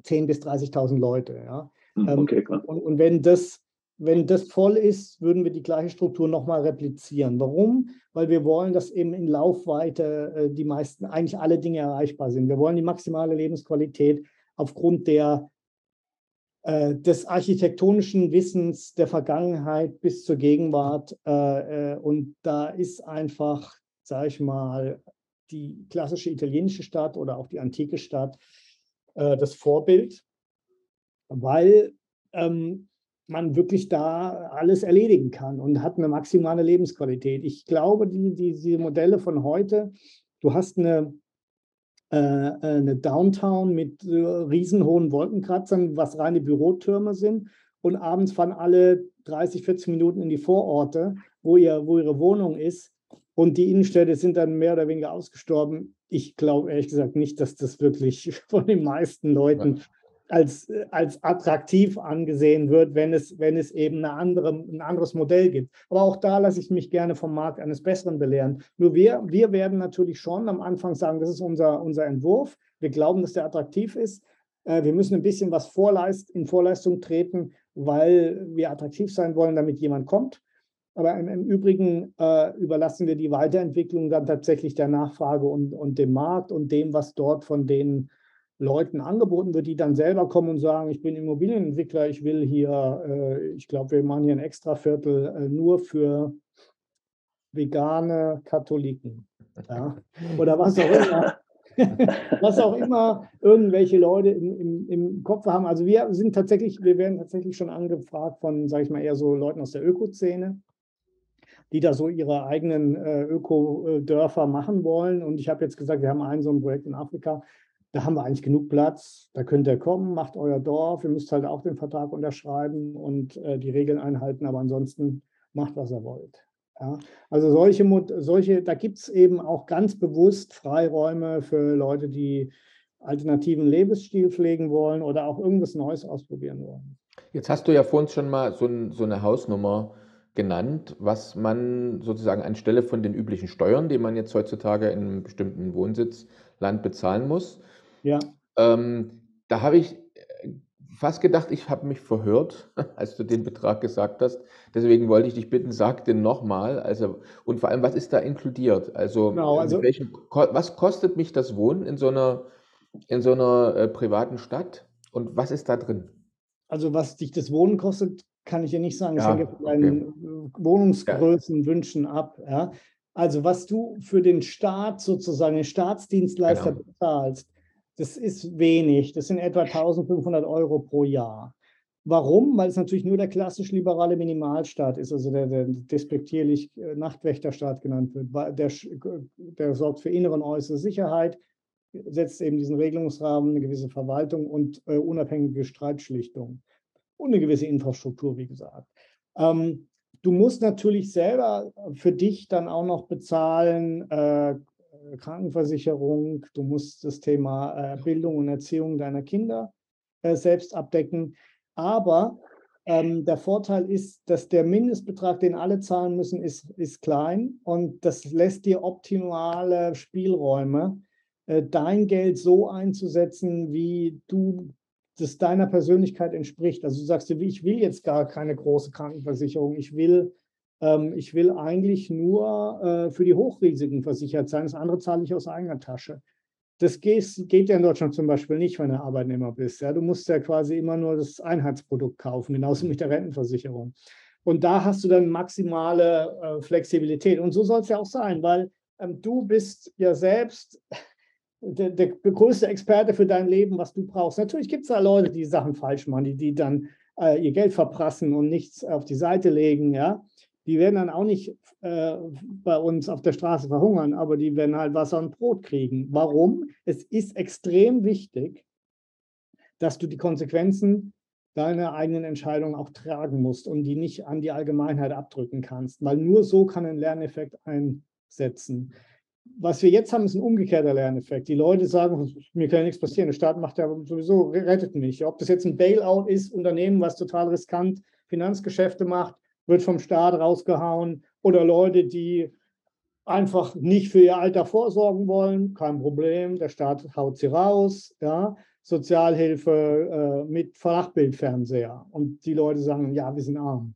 [SPEAKER 1] 10.000 bis 30.000 Leute. Ja? Hm, ähm, okay, klar. Und, und wenn das wenn das voll ist, würden wir die gleiche Struktur nochmal replizieren. Warum? Weil wir wollen, dass eben in Laufweite äh, die meisten, eigentlich alle Dinge erreichbar sind. Wir wollen die maximale Lebensqualität aufgrund der, äh, des architektonischen Wissens der Vergangenheit bis zur Gegenwart. Äh, und da ist einfach, sage ich mal, die klassische italienische Stadt oder auch die antike Stadt das Vorbild, weil ähm, man wirklich da alles erledigen kann und hat eine maximale Lebensqualität. Ich glaube, die, die, diese Modelle von heute, du hast eine, äh, eine Downtown mit äh, riesenhohen Wolkenkratzern, was reine Bürotürme sind. Und abends fahren alle 30, 40 Minuten in die Vororte, wo, ihr, wo ihre Wohnung ist. Und die Innenstädte sind dann mehr oder weniger ausgestorben. Ich glaube ehrlich gesagt nicht, dass das wirklich von den meisten Leuten als, als attraktiv angesehen wird, wenn es, wenn es eben eine andere, ein anderes Modell gibt. Aber auch da lasse ich mich gerne vom Markt eines Besseren belehren. Nur wir, wir werden natürlich schon am Anfang sagen, das ist unser, unser Entwurf. Wir glauben, dass der attraktiv ist. Äh, wir müssen ein bisschen was vorleist, in Vorleistung treten, weil wir attraktiv sein wollen, damit jemand kommt. Aber im, im Übrigen äh, überlassen wir die Weiterentwicklung dann tatsächlich der Nachfrage und, und dem Markt und dem, was dort von denen Leuten angeboten wird, die dann selber kommen und sagen, ich bin Immobilienentwickler, ich will hier, äh, ich glaube, wir machen hier ein Extraviertel äh, nur für vegane Katholiken. Ja? Oder was auch immer. was auch immer irgendwelche Leute im, im, im Kopf haben. Also wir sind tatsächlich, wir werden tatsächlich schon angefragt von, sage ich mal, eher so Leuten aus der Ökozene, die da so ihre eigenen äh, Ökodörfer machen wollen. Und ich habe jetzt gesagt, wir haben ein so ein Projekt in Afrika, da haben wir eigentlich genug Platz, da könnt ihr kommen, macht euer Dorf, ihr müsst halt auch den Vertrag unterschreiben und äh, die Regeln einhalten, aber ansonsten macht, was ihr wollt. Ja? Also solche, solche, da gibt es eben auch ganz bewusst Freiräume für Leute, die alternativen Lebensstil pflegen wollen oder auch irgendwas Neues ausprobieren wollen.
[SPEAKER 3] Jetzt hast du ja vorhin schon mal so, ein, so eine Hausnummer genannt, was man sozusagen anstelle von den üblichen Steuern, die man jetzt heutzutage in einem bestimmten Wohnsitzland bezahlen muss, ja. Ähm, da habe ich äh, fast gedacht, ich habe mich verhört, als du den Betrag gesagt hast. Deswegen wollte ich dich bitten, sag den nochmal. Also, und vor allem, was ist da inkludiert? Also, genau, also welchen, was kostet mich das Wohnen in so einer, in so einer äh, privaten Stadt und was ist da drin?
[SPEAKER 1] Also, was dich das Wohnen kostet, kann ich dir nicht sagen. Ja, hängt von deinen okay. Wohnungsgrößen, ja. Wünschen ab. Ja? Also, was du für den Staat sozusagen, den Staatsdienstleister genau. bezahlst, das ist wenig. Das sind etwa 1500 Euro pro Jahr. Warum? Weil es natürlich nur der klassisch liberale Minimalstaat ist, also der, der despektierlich äh, Nachtwächterstaat genannt wird. Der, der sorgt für innere und äußere Sicherheit, setzt eben diesen Regelungsrahmen, eine gewisse Verwaltung und äh, unabhängige Streitschlichtung und eine gewisse Infrastruktur, wie gesagt. Ähm, du musst natürlich selber für dich dann auch noch bezahlen, äh, Krankenversicherung, du musst das Thema äh, Bildung und Erziehung deiner Kinder äh, selbst abdecken. Aber ähm, der Vorteil ist, dass der Mindestbetrag, den alle zahlen müssen, ist, ist klein und das lässt dir optimale Spielräume, äh, dein Geld so einzusetzen, wie du das deiner Persönlichkeit entspricht. Also du sagst dir, ich will jetzt gar keine große Krankenversicherung, ich will ähm, ich will eigentlich nur äh, für die Hochrisiken versichert sein. Das andere zahle ich aus eigener Tasche. Das geht, ja in Deutschland zum Beispiel nicht, wenn du Arbeitnehmer bist. Du musst ja quasi immer nur das Einheitsprodukt kaufen, genauso mit der Rentenversicherung. Und da hast du dann maximale äh, Flexibilität. Und so soll es ja auch sein, weil ähm, du bist ja selbst der, der, größte Experte für dein Leben, was du brauchst. Natürlich gibt es da Leute, die Sachen falsch machen, die, die dann äh, ihr Geld verprassen und nichts auf die Seite legen, ja. Die werden dann auch nicht äh, bei uns auf der Straße verhungern, aber die werden halt Wasser und Brot kriegen. Warum? Es ist extrem wichtig, dass du die Konsequenzen deiner eigenen Entscheidung auch tragen musst und die nicht an die Allgemeinheit abdrücken kannst, weil nur so kann ein Lerneffekt einsetzen was wir jetzt haben, ist ein umgekehrter Lerneffekt. Die Leute sagen, mir kann ja nichts passieren, der Staat macht ja sowieso, rettet mich. Ob das jetzt ein Bailout ist, Unternehmen, was total riskant Finanzgeschäfte macht, wird vom Staat rausgehauen oder Leute, die einfach nicht für ihr Alter vorsorgen wollen, kein Problem, der Staat haut sie raus, ja, Sozialhilfe äh, mit Flachbildfernseher und die Leute sagen, ja, wir sind arm.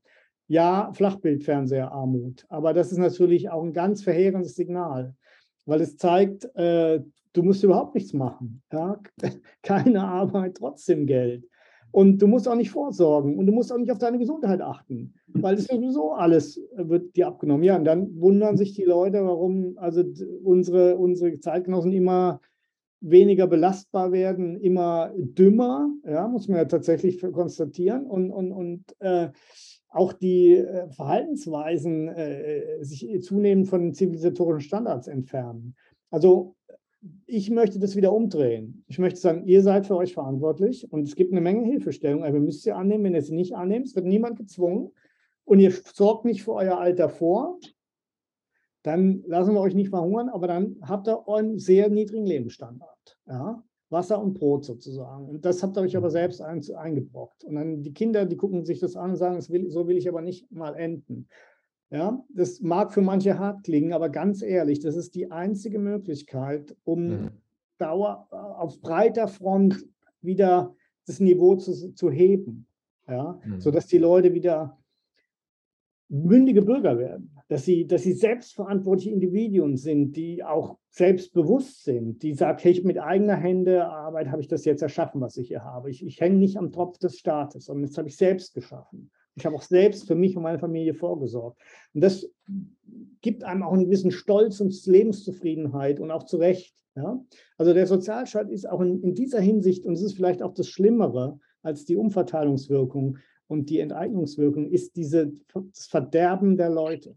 [SPEAKER 1] Ja, Flachbildfernseherarmut, aber das ist natürlich auch ein ganz verheerendes Signal weil es zeigt, äh, du musst überhaupt nichts machen. Ja? Keine Arbeit, trotzdem Geld. Und du musst auch nicht vorsorgen und du musst auch nicht auf deine Gesundheit achten, weil es sowieso alles äh, wird dir abgenommen. Ja, und dann wundern sich die Leute, warum also unsere, unsere Zeitgenossen immer weniger belastbar werden, immer dümmer, ja, muss man ja tatsächlich konstatieren. Und, und, und äh, auch die äh, Verhaltensweisen äh, sich zunehmend von zivilisatorischen Standards entfernen. Also ich möchte das wieder umdrehen. Ich möchte sagen, ihr seid für euch verantwortlich und es gibt eine Menge Hilfestellung, aber ihr müsst sie annehmen. Wenn ihr sie nicht annehmt, es wird niemand gezwungen und ihr sorgt nicht für euer Alter vor, dann lassen wir euch nicht verhungern, aber dann habt ihr einen sehr niedrigen Lebensstandard. Ja? Wasser und Brot sozusagen. Und das habt ihr euch aber selbst ein, eingebrockt. Und dann die Kinder, die gucken sich das an und sagen, will, so will ich aber nicht mal enden. Ja, das mag für manche hart klingen, aber ganz ehrlich, das ist die einzige Möglichkeit, um mhm. Dauer äh, auf breiter Front wieder das Niveau zu, zu heben. Ja, mhm. sodass die Leute wieder mündige Bürger werden, dass sie, dass sie selbstverantwortliche Individuen sind, die auch selbstbewusst sind, die sagen, hey, mit eigener Hände Arbeit habe ich das jetzt erschaffen, was ich hier habe. Ich, ich hänge nicht am Tropf des Staates, sondern das habe ich selbst geschaffen. Ich habe auch selbst für mich und meine Familie vorgesorgt. Und das gibt einem auch einen gewissen Stolz und Lebenszufriedenheit und auch zu Recht. Ja? Also der Sozialstaat ist auch in, in dieser Hinsicht, und es ist vielleicht auch das Schlimmere als die Umverteilungswirkung, und die Enteignungswirkung ist diese, das Verderben der Leute.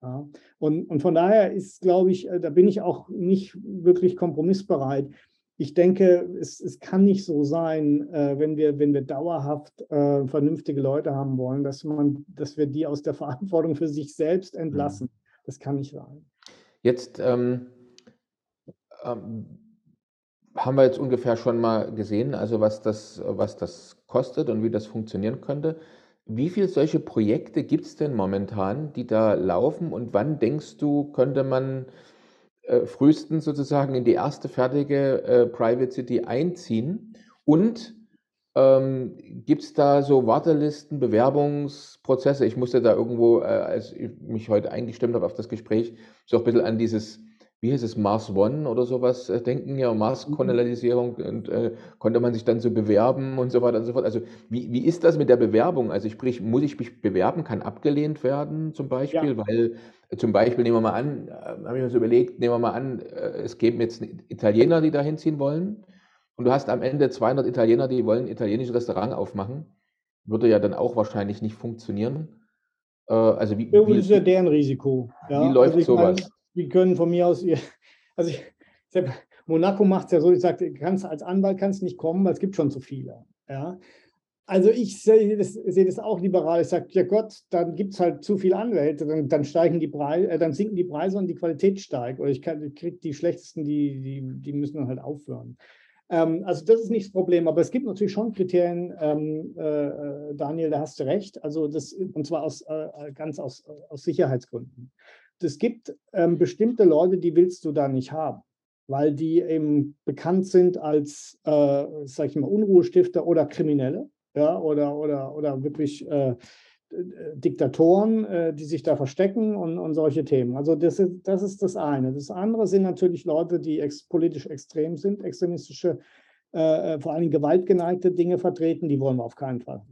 [SPEAKER 1] Ja. Und, und von daher ist, glaube ich, äh, da bin ich auch nicht wirklich kompromissbereit. Ich denke, es, es kann nicht so sein, äh, wenn, wir, wenn wir dauerhaft äh, vernünftige Leute haben wollen, dass, man, dass wir die aus der Verantwortung für sich selbst entlassen. Mhm. Das kann nicht sein.
[SPEAKER 3] Jetzt ähm, ähm, haben wir jetzt ungefähr schon mal gesehen, also was das, was das kostet und wie das funktionieren könnte. Wie viele solche Projekte gibt es denn momentan, die da laufen und wann denkst du, könnte man äh, frühestens sozusagen in die erste fertige äh, Private City einziehen? Und ähm, gibt es da so Wartelisten, Bewerbungsprozesse? Ich musste da irgendwo, äh, als ich mich heute eingestimmt habe auf das Gespräch, so ein bisschen an dieses wie heißt es, Mars One oder sowas äh, denken, ja, Mars-Kolonialisierung und äh, konnte man sich dann so bewerben und so weiter und so fort. Also wie, wie ist das mit der Bewerbung? Also sprich, muss ich mich bewerben, kann abgelehnt werden zum Beispiel, ja. weil äh, zum Beispiel, nehmen wir mal an, äh, habe ich mir so überlegt, nehmen wir mal an, es geben jetzt Italiener, die da hinziehen wollen und du hast am Ende 200 Italiener, die wollen ein italienisches Restaurant aufmachen. Würde ja dann auch wahrscheinlich nicht funktionieren.
[SPEAKER 1] Also wie, wie, ist ja deren Risiko.
[SPEAKER 3] Ja? Wie läuft also sowas? Meine,
[SPEAKER 1] die können von mir aus, ihr, also ich, ich Monaco macht es ja so, ich sage, kannst als Anwalt kannst nicht kommen, weil es gibt schon zu viele. Ja? Also ich sehe das, sehe das auch liberal. Ich sage, ja Gott, dann gibt es halt zu viele Anwälte, dann, dann steigen die Preise, äh, dann sinken die Preise und die Qualität steigt. Oder ich, ich kriege die schlechtesten, die, die, die müssen dann halt aufhören. Ähm, also das ist nicht das Problem, aber es gibt natürlich schon Kriterien, ähm, äh, äh Daniel, da hast du recht. Also das, und zwar aus, äh, ganz aus, aus Sicherheitsgründen es gibt ähm, bestimmte Leute, die willst du da nicht haben, weil die eben bekannt sind als, äh, sag ich mal, Unruhestifter oder Kriminelle, ja, oder, oder, oder wirklich äh, Diktatoren, äh, die sich da verstecken und, und solche Themen. Also das ist, das ist das eine. Das andere sind natürlich Leute, die ex politisch extrem sind, extremistische, äh, vor allem gewaltgeneigte Dinge vertreten, die wollen wir auf keinen Fall.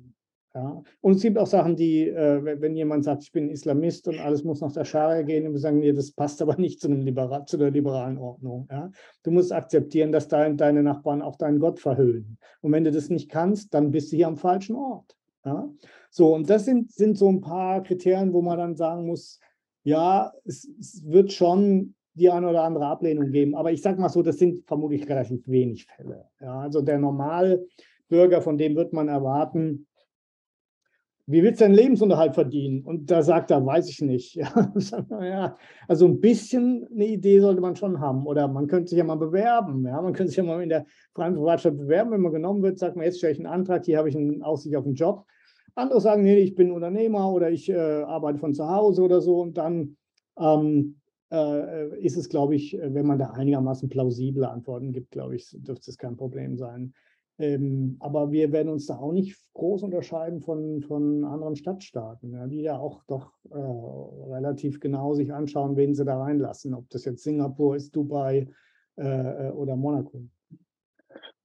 [SPEAKER 1] Ja. Und es gibt auch Sachen, die, äh, wenn jemand sagt, ich bin Islamist und alles muss nach der Scharia gehen, und wir sagen, nee, das passt aber nicht zu, einem Liberal, zu der liberalen Ordnung. Ja. Du musst akzeptieren, dass dein, deine Nachbarn auch deinen Gott verhöhnen. Und wenn du das nicht kannst, dann bist du hier am falschen Ort. Ja. So, und das sind, sind so ein paar Kriterien, wo man dann sagen muss, ja, es, es wird schon die eine oder andere Ablehnung geben. Aber ich sage mal so, das sind vermutlich relativ wenig Fälle. Ja, also der Normalbürger, von dem wird man erwarten, wie willst du deinen Lebensunterhalt verdienen? Und da sagt er, weiß ich nicht. Ja, also ein bisschen eine Idee sollte man schon haben. Oder man könnte sich ja mal bewerben. Ja, man könnte sich ja mal in der freien Privatstadt bewerben. Wenn man genommen wird, sagt man, jetzt stelle ich einen Antrag, hier habe ich eine Aussicht auf einen Job. Andere sagen, nee, ich bin Unternehmer oder ich äh, arbeite von zu Hause oder so. Und dann ähm, äh, ist es, glaube ich, wenn man da einigermaßen plausible Antworten gibt, glaube ich, dürfte es kein Problem sein. Ähm, aber wir werden uns da auch nicht groß unterscheiden von, von anderen Stadtstaaten, ja, die ja auch doch äh, relativ genau sich anschauen, wen sie da reinlassen, ob das jetzt Singapur ist, Dubai äh, äh, oder Monaco.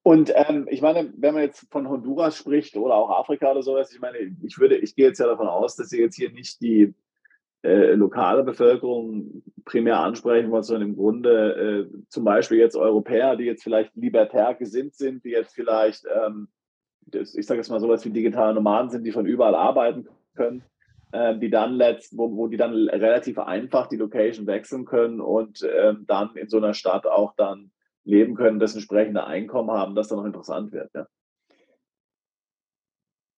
[SPEAKER 4] Und ähm, ich meine, wenn man jetzt von Honduras spricht oder auch Afrika oder sowas, ich meine, ich würde, ich gehe jetzt ja davon aus, dass Sie jetzt hier nicht die äh, lokale Bevölkerung primär ansprechen wollen, sondern im Grunde äh, zum Beispiel jetzt Europäer, die jetzt vielleicht libertär gesinnt sind, die jetzt vielleicht, ähm, das, ich sage jetzt mal sowas wie digitale Nomaden sind, die von überall arbeiten können, äh, die dann letzt, wo, wo die dann relativ einfach die Location wechseln können und ähm, dann in so einer Stadt auch dann leben können, das entsprechende Einkommen haben, das dann noch interessant wird. Ja.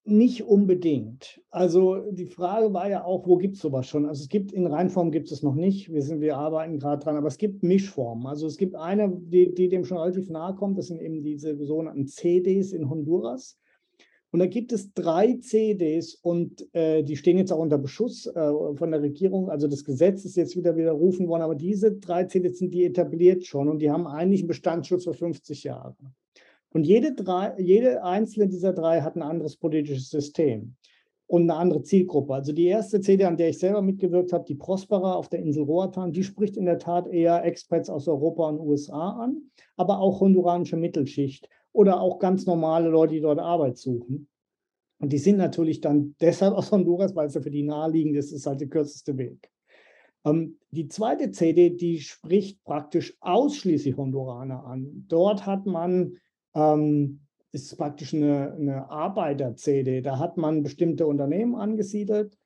[SPEAKER 1] Nicht unbedingt. Also die Frage war ja auch, wo gibt es sowas schon? Also es gibt in Reinform gibt es noch nicht. Wir, sind, wir arbeiten gerade dran, aber es gibt Mischformen. Also es gibt eine, die, die dem schon relativ nahe kommt, das sind eben diese sogenannten CDs in Honduras. Und da gibt es drei CDs und äh, die stehen jetzt auch unter Beschuss äh, von der Regierung. Also das Gesetz ist jetzt wieder widerrufen worden, aber diese drei CDs sind die etabliert schon und die haben eigentlich einen Bestandsschutz für 50 Jahre. Und jede, drei, jede einzelne dieser drei hat ein anderes politisches System und eine andere Zielgruppe. Also die erste CD, an der ich selber mitgewirkt habe, die Prospera auf der Insel Roatan, die spricht in der Tat eher Expats aus Europa und USA an, aber auch honduranische Mittelschicht oder auch ganz normale Leute, die dort Arbeit suchen. Und die sind natürlich dann deshalb aus Honduras, weil es ja für die naheliegend ist, ist halt der kürzeste Weg. Ähm, die zweite CD, die spricht praktisch ausschließlich Honduraner an. Dort hat man ähm, ist praktisch eine, eine Arbeiter-CD. Da hat man bestimmte Unternehmen angesiedelt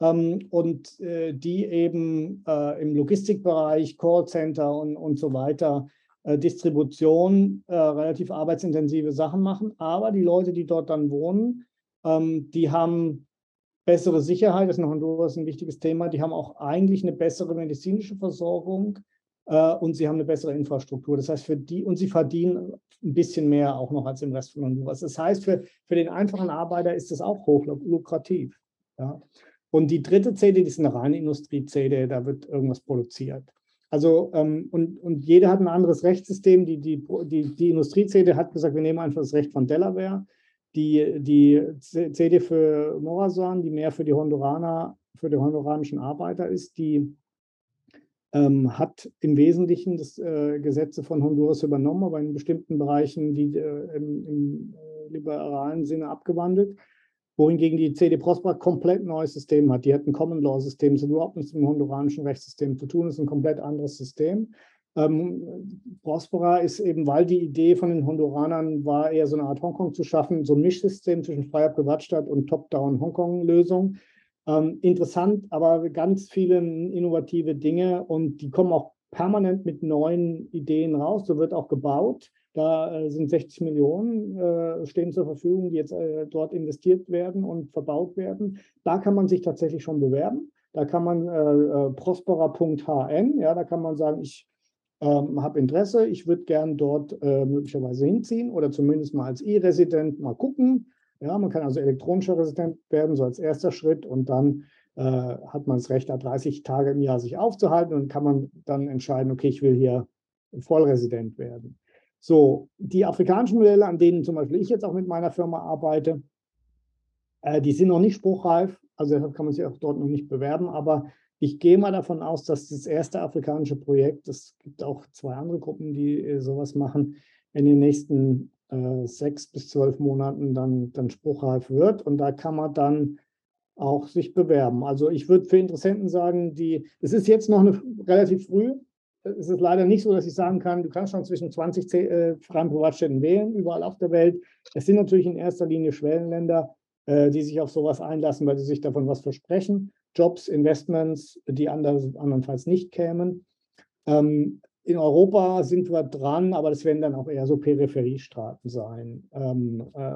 [SPEAKER 1] ähm, und äh, die eben äh, im Logistikbereich, Callcenter und, und so weiter, äh, Distribution, äh, relativ arbeitsintensive Sachen machen. Aber die Leute, die dort dann wohnen, ähm, die haben bessere Sicherheit, das ist in Honduras ein wichtiges Thema. Die haben auch eigentlich eine bessere medizinische Versorgung und sie haben eine bessere Infrastruktur. Das heißt, für die, und sie verdienen ein bisschen mehr auch noch als im Rest von Honduras. Das heißt, für, für den einfachen Arbeiter ist das auch hoch lukrativ. Ja. Und die dritte CD, die ist eine reine Industrie-CD, da wird irgendwas produziert. Also, ähm, und, und jeder hat ein anderes Rechtssystem. Die, die, die, die Industrie-CD hat gesagt, wir nehmen einfach das Recht von Delaware. Die, die CD für Morazan, die mehr für die Honduraner, für die honduranischen Arbeiter ist, die ähm, hat im Wesentlichen das äh, Gesetze von Honduras übernommen, aber in bestimmten Bereichen die äh, im, im äh, liberalen Sinne abgewandelt, wohingegen die CD Prospera komplett neues System hat. Die hat ein Common Law System, das überhaupt nichts mit dem honduranischen Rechtssystem zu tun, ist ein komplett anderes System. Ähm, Prospera ist eben, weil die Idee von den Honduranern war, eher so eine Art Hongkong zu schaffen, so ein Mischsystem zwischen freier Privatstaat und Top-Down-Hongkong-Lösung ähm, interessant, aber ganz viele innovative Dinge und die kommen auch permanent mit neuen Ideen raus. So wird auch gebaut. Da äh, sind 60 Millionen äh, stehen zur Verfügung, die jetzt äh, dort investiert werden und verbaut werden. Da kann man sich tatsächlich schon bewerben. Da kann man äh, äh, prospera.hn, ja, da kann man sagen, ich ähm, habe Interesse, ich würde gern dort äh, möglicherweise hinziehen oder zumindest mal als E-Resident mal gucken ja, man kann also elektronischer Resident werden, so als erster Schritt und dann äh, hat man das Recht, da 30 Tage im Jahr sich aufzuhalten und kann man dann entscheiden, okay, ich will hier Vollresident werden. So, die afrikanischen Modelle, an denen zum Beispiel ich jetzt auch mit meiner Firma arbeite, äh, die sind noch nicht spruchreif, Also deshalb kann man sich auch dort noch nicht bewerben. Aber ich gehe mal davon aus, dass das erste afrikanische Projekt, es gibt auch zwei andere Gruppen, die äh, sowas machen, in den nächsten äh, sechs bis zwölf Monaten dann, dann spruchreif wird. Und da kann man dann auch sich bewerben. Also ich würde für Interessenten sagen, die, es ist jetzt noch eine, relativ früh. Es ist leider nicht so, dass ich sagen kann, du kannst schon zwischen 20 äh, freien Privatstädten wählen, überall auf der Welt. Es sind natürlich in erster Linie Schwellenländer, äh, die sich auf sowas einlassen, weil sie sich davon was versprechen. Jobs, Investments, die anders, andernfalls nicht kämen. Ähm, in Europa sind wir dran, aber das werden dann auch eher so Peripheriestaaten sein. Ähm, äh,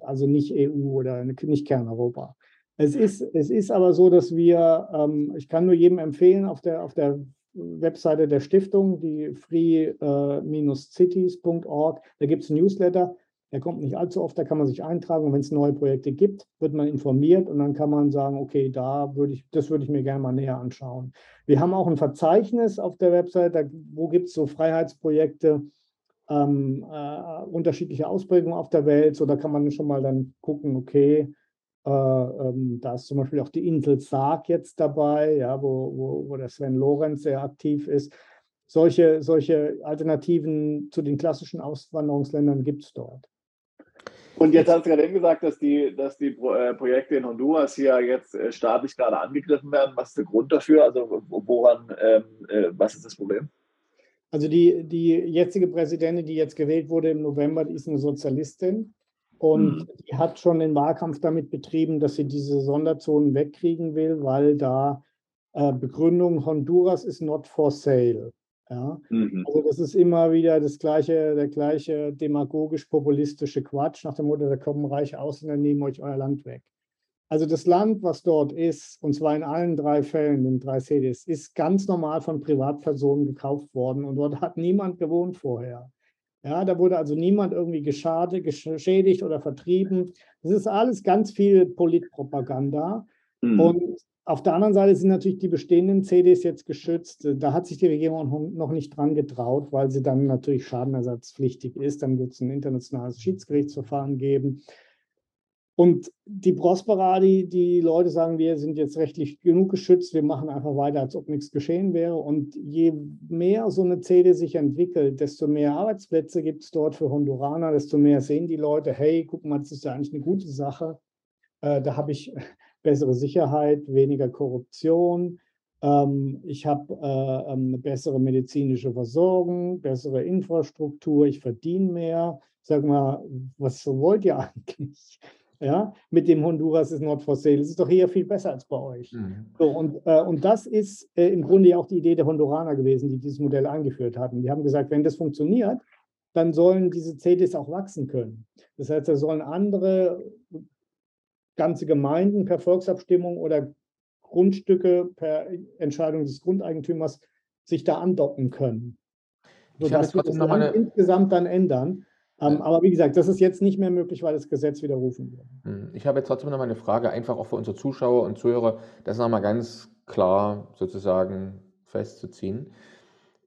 [SPEAKER 1] also nicht EU oder nicht Kerneuropa. Es ist, es ist aber so, dass wir, ähm, ich kann nur jedem empfehlen, auf der, auf der Webseite der Stiftung, die free-cities.org, da gibt es Newsletter, der kommt nicht allzu oft, da kann man sich eintragen und wenn es neue Projekte gibt, wird man informiert und dann kann man sagen, okay, da würde ich, das würde ich mir gerne mal näher anschauen. Wir haben auch ein Verzeichnis auf der Website, wo gibt es so Freiheitsprojekte, ähm, äh, unterschiedliche Ausprägungen auf der Welt. So, da kann man schon mal dann gucken, okay, äh, ähm, da ist zum Beispiel auch die Insel Sarg jetzt dabei, ja, wo, wo, wo der Sven Lorenz sehr aktiv ist. Solche, solche Alternativen zu den klassischen Auswanderungsländern gibt es dort.
[SPEAKER 4] Und jetzt hast du gerade eben gesagt, dass die, dass die äh, Projekte in Honduras hier jetzt äh, staatlich gerade angegriffen werden. Was ist der Grund dafür? Also woran, ähm, äh, was ist das Problem?
[SPEAKER 1] Also die, die jetzige Präsidentin, die jetzt gewählt wurde im November, die ist eine Sozialistin und mhm. die hat schon den Wahlkampf damit betrieben, dass sie diese Sonderzonen wegkriegen will, weil da äh, Begründung Honduras ist not for sale. Ja? Mhm. Also das ist immer wieder das gleiche, der gleiche demagogisch-populistische Quatsch nach dem Motto, da kommen reiche Ausländer, nehmen euch euer Land weg. Also das Land, was dort ist, und zwar in allen drei Fällen, den drei CDs, ist ganz normal von Privatpersonen gekauft worden und dort hat niemand gewohnt vorher. Ja, da wurde also niemand irgendwie geschadet, geschädigt oder vertrieben. Das ist alles ganz viel Politpropaganda. Mhm. Und auf der anderen Seite sind natürlich die bestehenden CDs jetzt geschützt. Da hat sich die Regierung noch nicht dran getraut, weil sie dann natürlich schadenersatzpflichtig ist. Dann wird es ein internationales Schiedsgerichtsverfahren geben. Und die Prospera, die, die Leute sagen, wir sind jetzt rechtlich genug geschützt, wir machen einfach weiter, als ob nichts geschehen wäre. Und je mehr so eine CD sich entwickelt, desto mehr Arbeitsplätze gibt es dort für Honduraner, desto mehr sehen die Leute, hey, guck mal, das ist ja eigentlich eine gute Sache. Äh, da habe ich bessere Sicherheit, weniger Korruption. Ähm, ich habe äh, ähm, eine bessere medizinische Versorgung, bessere Infrastruktur, ich verdiene mehr. Sag mal, was wollt ihr eigentlich? Ja, mit dem Honduras ist sale. Es ist doch hier viel besser als bei euch. Mhm. So, und, äh, und das ist äh, im Grunde ja auch die Idee der Honduraner gewesen, die dieses Modell eingeführt hatten. Die haben gesagt, wenn das funktioniert, dann sollen diese CDs auch wachsen können. Das heißt, da sollen andere ganze Gemeinden per Volksabstimmung oder Grundstücke per Entscheidung des Grundeigentümers sich da andocken können. Sodass wir das Land insgesamt dann ändern. Ähm. Aber wie gesagt, das ist jetzt nicht mehr möglich, weil das Gesetz widerrufen wurde.
[SPEAKER 3] Hm, ich habe jetzt trotzdem noch mal eine Frage, einfach auch für unsere Zuschauer und Zuhörer, das nochmal ganz klar sozusagen festzuziehen.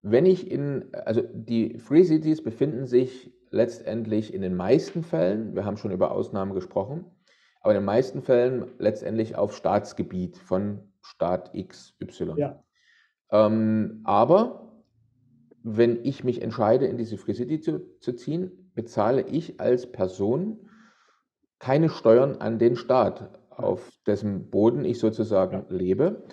[SPEAKER 3] Wenn ich in, also die Free Cities befinden sich letztendlich in den meisten Fällen, wir haben schon über Ausnahmen gesprochen, aber in den meisten Fällen letztendlich auf Staatsgebiet von Staat XY. Ja. Ähm, aber wenn ich mich entscheide, in diese Free City zu, zu ziehen, bezahle ich als Person keine Steuern an den Staat, auf dessen Boden ich sozusagen ja. lebe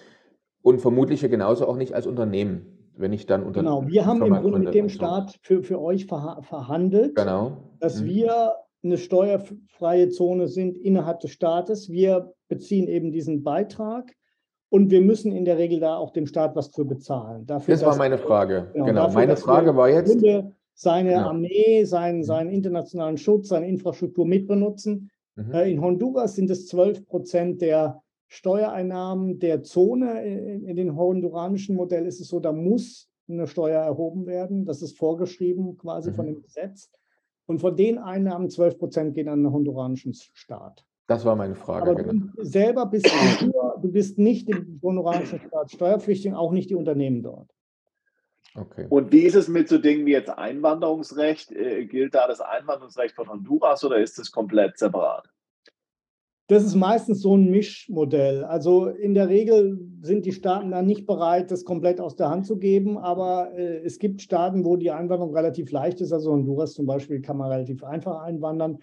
[SPEAKER 3] und vermutlich genauso auch nicht als Unternehmen, wenn ich dann
[SPEAKER 1] unter Genau, wir haben im Grunde mit dem Staat für, für euch verhandelt,
[SPEAKER 3] genau.
[SPEAKER 1] dass mhm. wir eine steuerfreie Zone sind innerhalb des Staates. Wir beziehen eben diesen Beitrag und wir müssen in der Regel da auch dem Staat was für bezahlen.
[SPEAKER 3] Dafür, das war meine Frage. Genau, genau. Dafür, meine Frage war jetzt.
[SPEAKER 1] Seine ja. Armee, seinen, mhm. seinen internationalen Schutz, seine Infrastruktur mitbenutzen. Mhm. Äh, in Honduras sind es 12 Prozent der Steuereinnahmen der Zone. In, in dem honduranischen Modell ist es so, da muss eine Steuer erhoben werden. Das ist vorgeschrieben quasi mhm. von dem Gesetz. Und von den Einnahmen 12 Prozent gehen an den honduranischen Staat.
[SPEAKER 3] Das war meine Frage.
[SPEAKER 1] Aber genau. du selber bist nur, du bist nicht im honoranischen Staat steuerpflichtig, auch nicht die Unternehmen dort.
[SPEAKER 4] Okay. Und wie ist es mit so Dingen wie jetzt Einwanderungsrecht? Äh, gilt da das Einwanderungsrecht von Honduras oder ist das komplett separat?
[SPEAKER 1] Das ist meistens so ein Mischmodell. Also in der Regel sind die Staaten dann nicht bereit, das komplett aus der Hand zu geben, aber äh, es gibt Staaten, wo die Einwanderung relativ leicht ist. Also Honduras zum Beispiel kann man relativ einfach einwandern.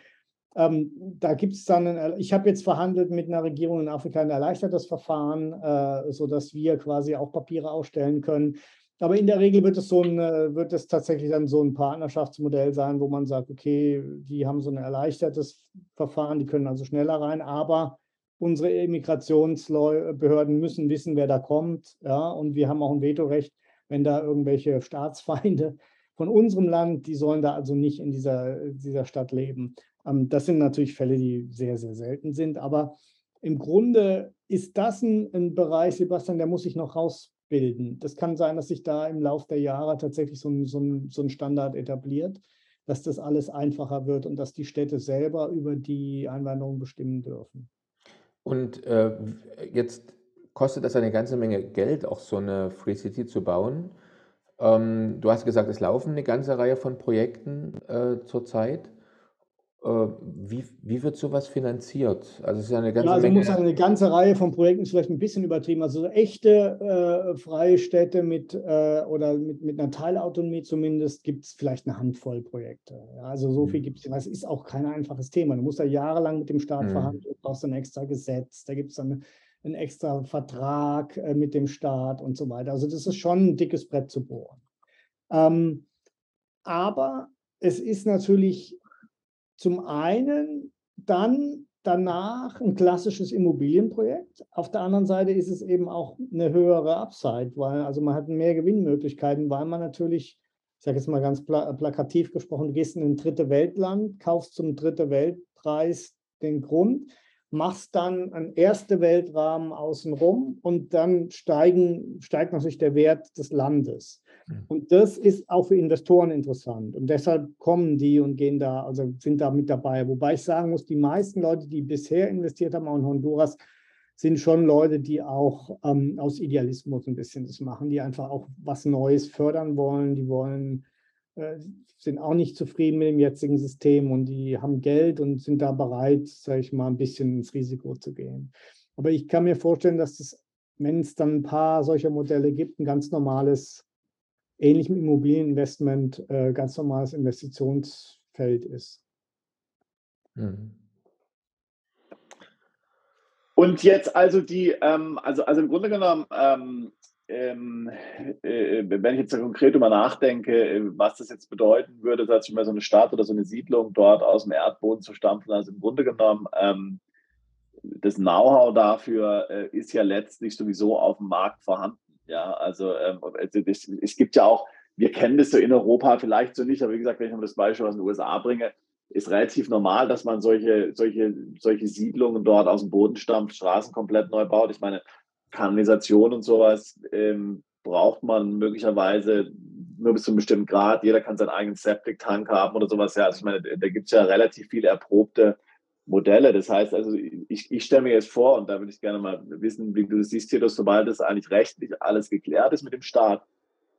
[SPEAKER 1] Ähm, da gibt es dann, ein, ich habe jetzt verhandelt mit einer Regierung in Afrika ein erleichtertes Verfahren, äh, sodass wir quasi auch Papiere ausstellen können. Aber in der Regel wird es so ein, äh, wird es tatsächlich dann so ein Partnerschaftsmodell sein, wo man sagt, okay, die haben so ein erleichtertes Verfahren, die können also schneller rein, aber unsere Immigrationsbehörden müssen wissen, wer da kommt, ja, und wir haben auch ein Vetorecht, wenn da irgendwelche Staatsfeinde von unserem Land, die sollen da also nicht in dieser, dieser Stadt leben. Ähm, das sind natürlich Fälle, die sehr, sehr selten sind, aber im Grunde ist das ein, ein Bereich, Sebastian, der muss sich noch raus bilden. Das kann sein, dass sich da im Laufe der Jahre tatsächlich so ein, so ein, so ein Standard etabliert, dass das alles einfacher wird und dass die Städte selber über die Einwanderung bestimmen dürfen.
[SPEAKER 3] Und äh, jetzt kostet das eine ganze Menge Geld, auch so eine Free City zu bauen. Ähm, du hast gesagt, es laufen eine ganze Reihe von Projekten äh, zurzeit. Äh, wie, wie wird sowas finanziert?
[SPEAKER 1] Also es ist ja eine ganze ja, also Menge. Muss eine ganze Reihe von Projekten ist vielleicht ein bisschen übertrieben. Also so echte äh, freie Städte mit äh, oder mit, mit einer Teilautonomie zumindest gibt es vielleicht eine Handvoll Projekte. Ja, also so mhm. viel gibt es. Das ist auch kein einfaches Thema. Du musst da jahrelang mit dem Staat mhm. verhandeln, du brauchst ein extra Gesetz, da gibt es dann einen extra Vertrag äh, mit dem Staat und so weiter. Also das ist schon ein dickes Brett zu bohren. Ähm, aber es ist natürlich zum einen dann danach ein klassisches Immobilienprojekt. Auf der anderen Seite ist es eben auch eine höhere Upside, weil also man hat mehr Gewinnmöglichkeiten, weil man natürlich, ich sage jetzt mal ganz plakativ gesprochen, du gehst in ein dritte Weltland, kaufst zum dritte Weltpreis den Grund, machst dann einen erste Weltrahmen außenrum und dann steigen, steigt natürlich der Wert des Landes. Mhm. Und das ist auch für Investoren interessant. Und deshalb kommen die und gehen da, also sind da mit dabei. Wobei ich sagen muss, die meisten Leute, die bisher investiert haben, auch in Honduras, sind schon Leute, die auch ähm, aus Idealismus ein bisschen das machen, die einfach auch was Neues fördern wollen. Die wollen, äh, sind auch nicht zufrieden mit dem jetzigen System und die haben Geld und sind da bereit, sage ich mal, ein bisschen ins Risiko zu gehen. Aber ich kann mir vorstellen, dass es, wenn es dann ein paar solcher Modelle gibt, ein ganz normales ähnlich mit Immobilieninvestment äh, ganz normales Investitionsfeld ist.
[SPEAKER 4] Mhm. Und jetzt also die, ähm, also, also im Grunde genommen, ähm, ähm, äh, wenn ich jetzt konkret darüber nachdenke, äh, was das jetzt bedeuten würde, dass ich mal so eine Stadt oder so eine Siedlung dort aus dem Erdboden zu stampfen, also im Grunde genommen, ähm, das Know-how dafür äh, ist ja letztlich sowieso auf dem Markt vorhanden. Ja, also, ähm, also das, es gibt ja auch, wir kennen das so in Europa vielleicht so nicht, aber wie gesagt, wenn ich mal das Beispiel aus den USA bringe, ist relativ normal, dass man solche, solche, solche Siedlungen dort aus dem Boden stampft, Straßen komplett neu baut. Ich meine, Kanalisation und sowas ähm, braucht man möglicherweise nur bis zu einem bestimmten Grad. Jeder kann seinen eigenen Septic-Tank haben oder sowas. Ja, also ich meine, da gibt es ja relativ viele erprobte Modelle. Das heißt also, ich, ich stelle mir jetzt vor, und da würde ich gerne mal wissen, wie du das siehst, dass sobald das eigentlich rechtlich alles geklärt ist mit dem Staat,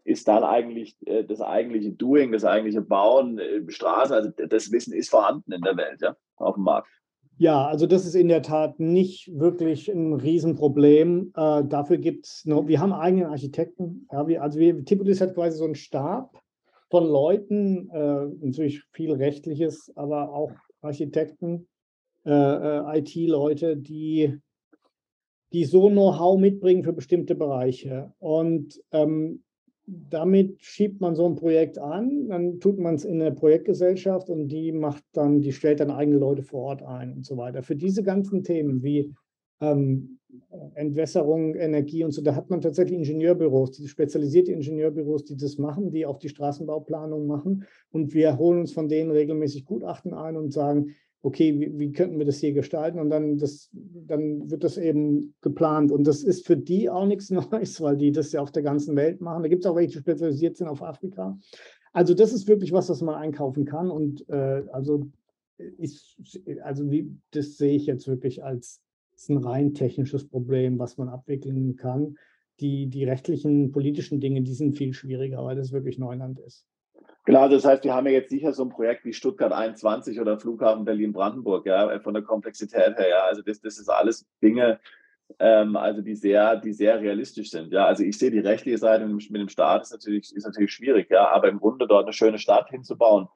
[SPEAKER 4] ist dann eigentlich äh, das eigentliche Doing, das eigentliche Bauen, äh, Straßen, also das Wissen ist vorhanden in der Welt, ja, auf dem Markt.
[SPEAKER 1] Ja, also das ist in der Tat nicht wirklich ein Riesenproblem. Äh, dafür gibt es wir haben eigenen Architekten. Ja, wir, also wir, Tibulis hat quasi so einen Stab von Leuten, äh, natürlich viel Rechtliches, aber auch Architekten, äh, äh IT-Leute, die, die so Know-how mitbringen für bestimmte Bereiche. Und ähm, damit schiebt man so ein Projekt an, dann tut man es in eine Projektgesellschaft und die macht dann, die stellt dann eigene Leute vor Ort ein und so weiter. Für diese ganzen Themen wie ähm, Entwässerung, Energie und so, da hat man tatsächlich Ingenieurbüros, die spezialisierte Ingenieurbüros, die das machen, die auch die Straßenbauplanung machen. Und wir holen uns von denen regelmäßig Gutachten ein und sagen, okay, wie, wie, könnten wir das hier gestalten? Und dann, das, dann wird das eben geplant. Und das ist für die auch nichts Neues, weil die das ja auf der ganzen Welt machen. Da gibt es auch welche, die spezialisiert sind auf Afrika. Also das ist wirklich was, das man einkaufen kann. Und äh, also, ist, also wie, das sehe ich jetzt wirklich als ein rein technisches Problem, was man abwickeln kann. Die, die rechtlichen, politischen Dinge, die sind viel schwieriger, weil das wirklich Neuland ist.
[SPEAKER 4] Genau, das heißt, wir haben ja jetzt sicher so ein Projekt wie Stuttgart 21 oder Flughafen Berlin-Brandenburg, ja, von der Komplexität her, ja. Also das, das ist alles Dinge, ähm, also die sehr, die sehr realistisch sind. Ja, also ich sehe die rechtliche Seite mit dem Staat ist natürlich, ist natürlich schwierig, ja, aber im Grunde dort eine schöne Stadt hinzubauen,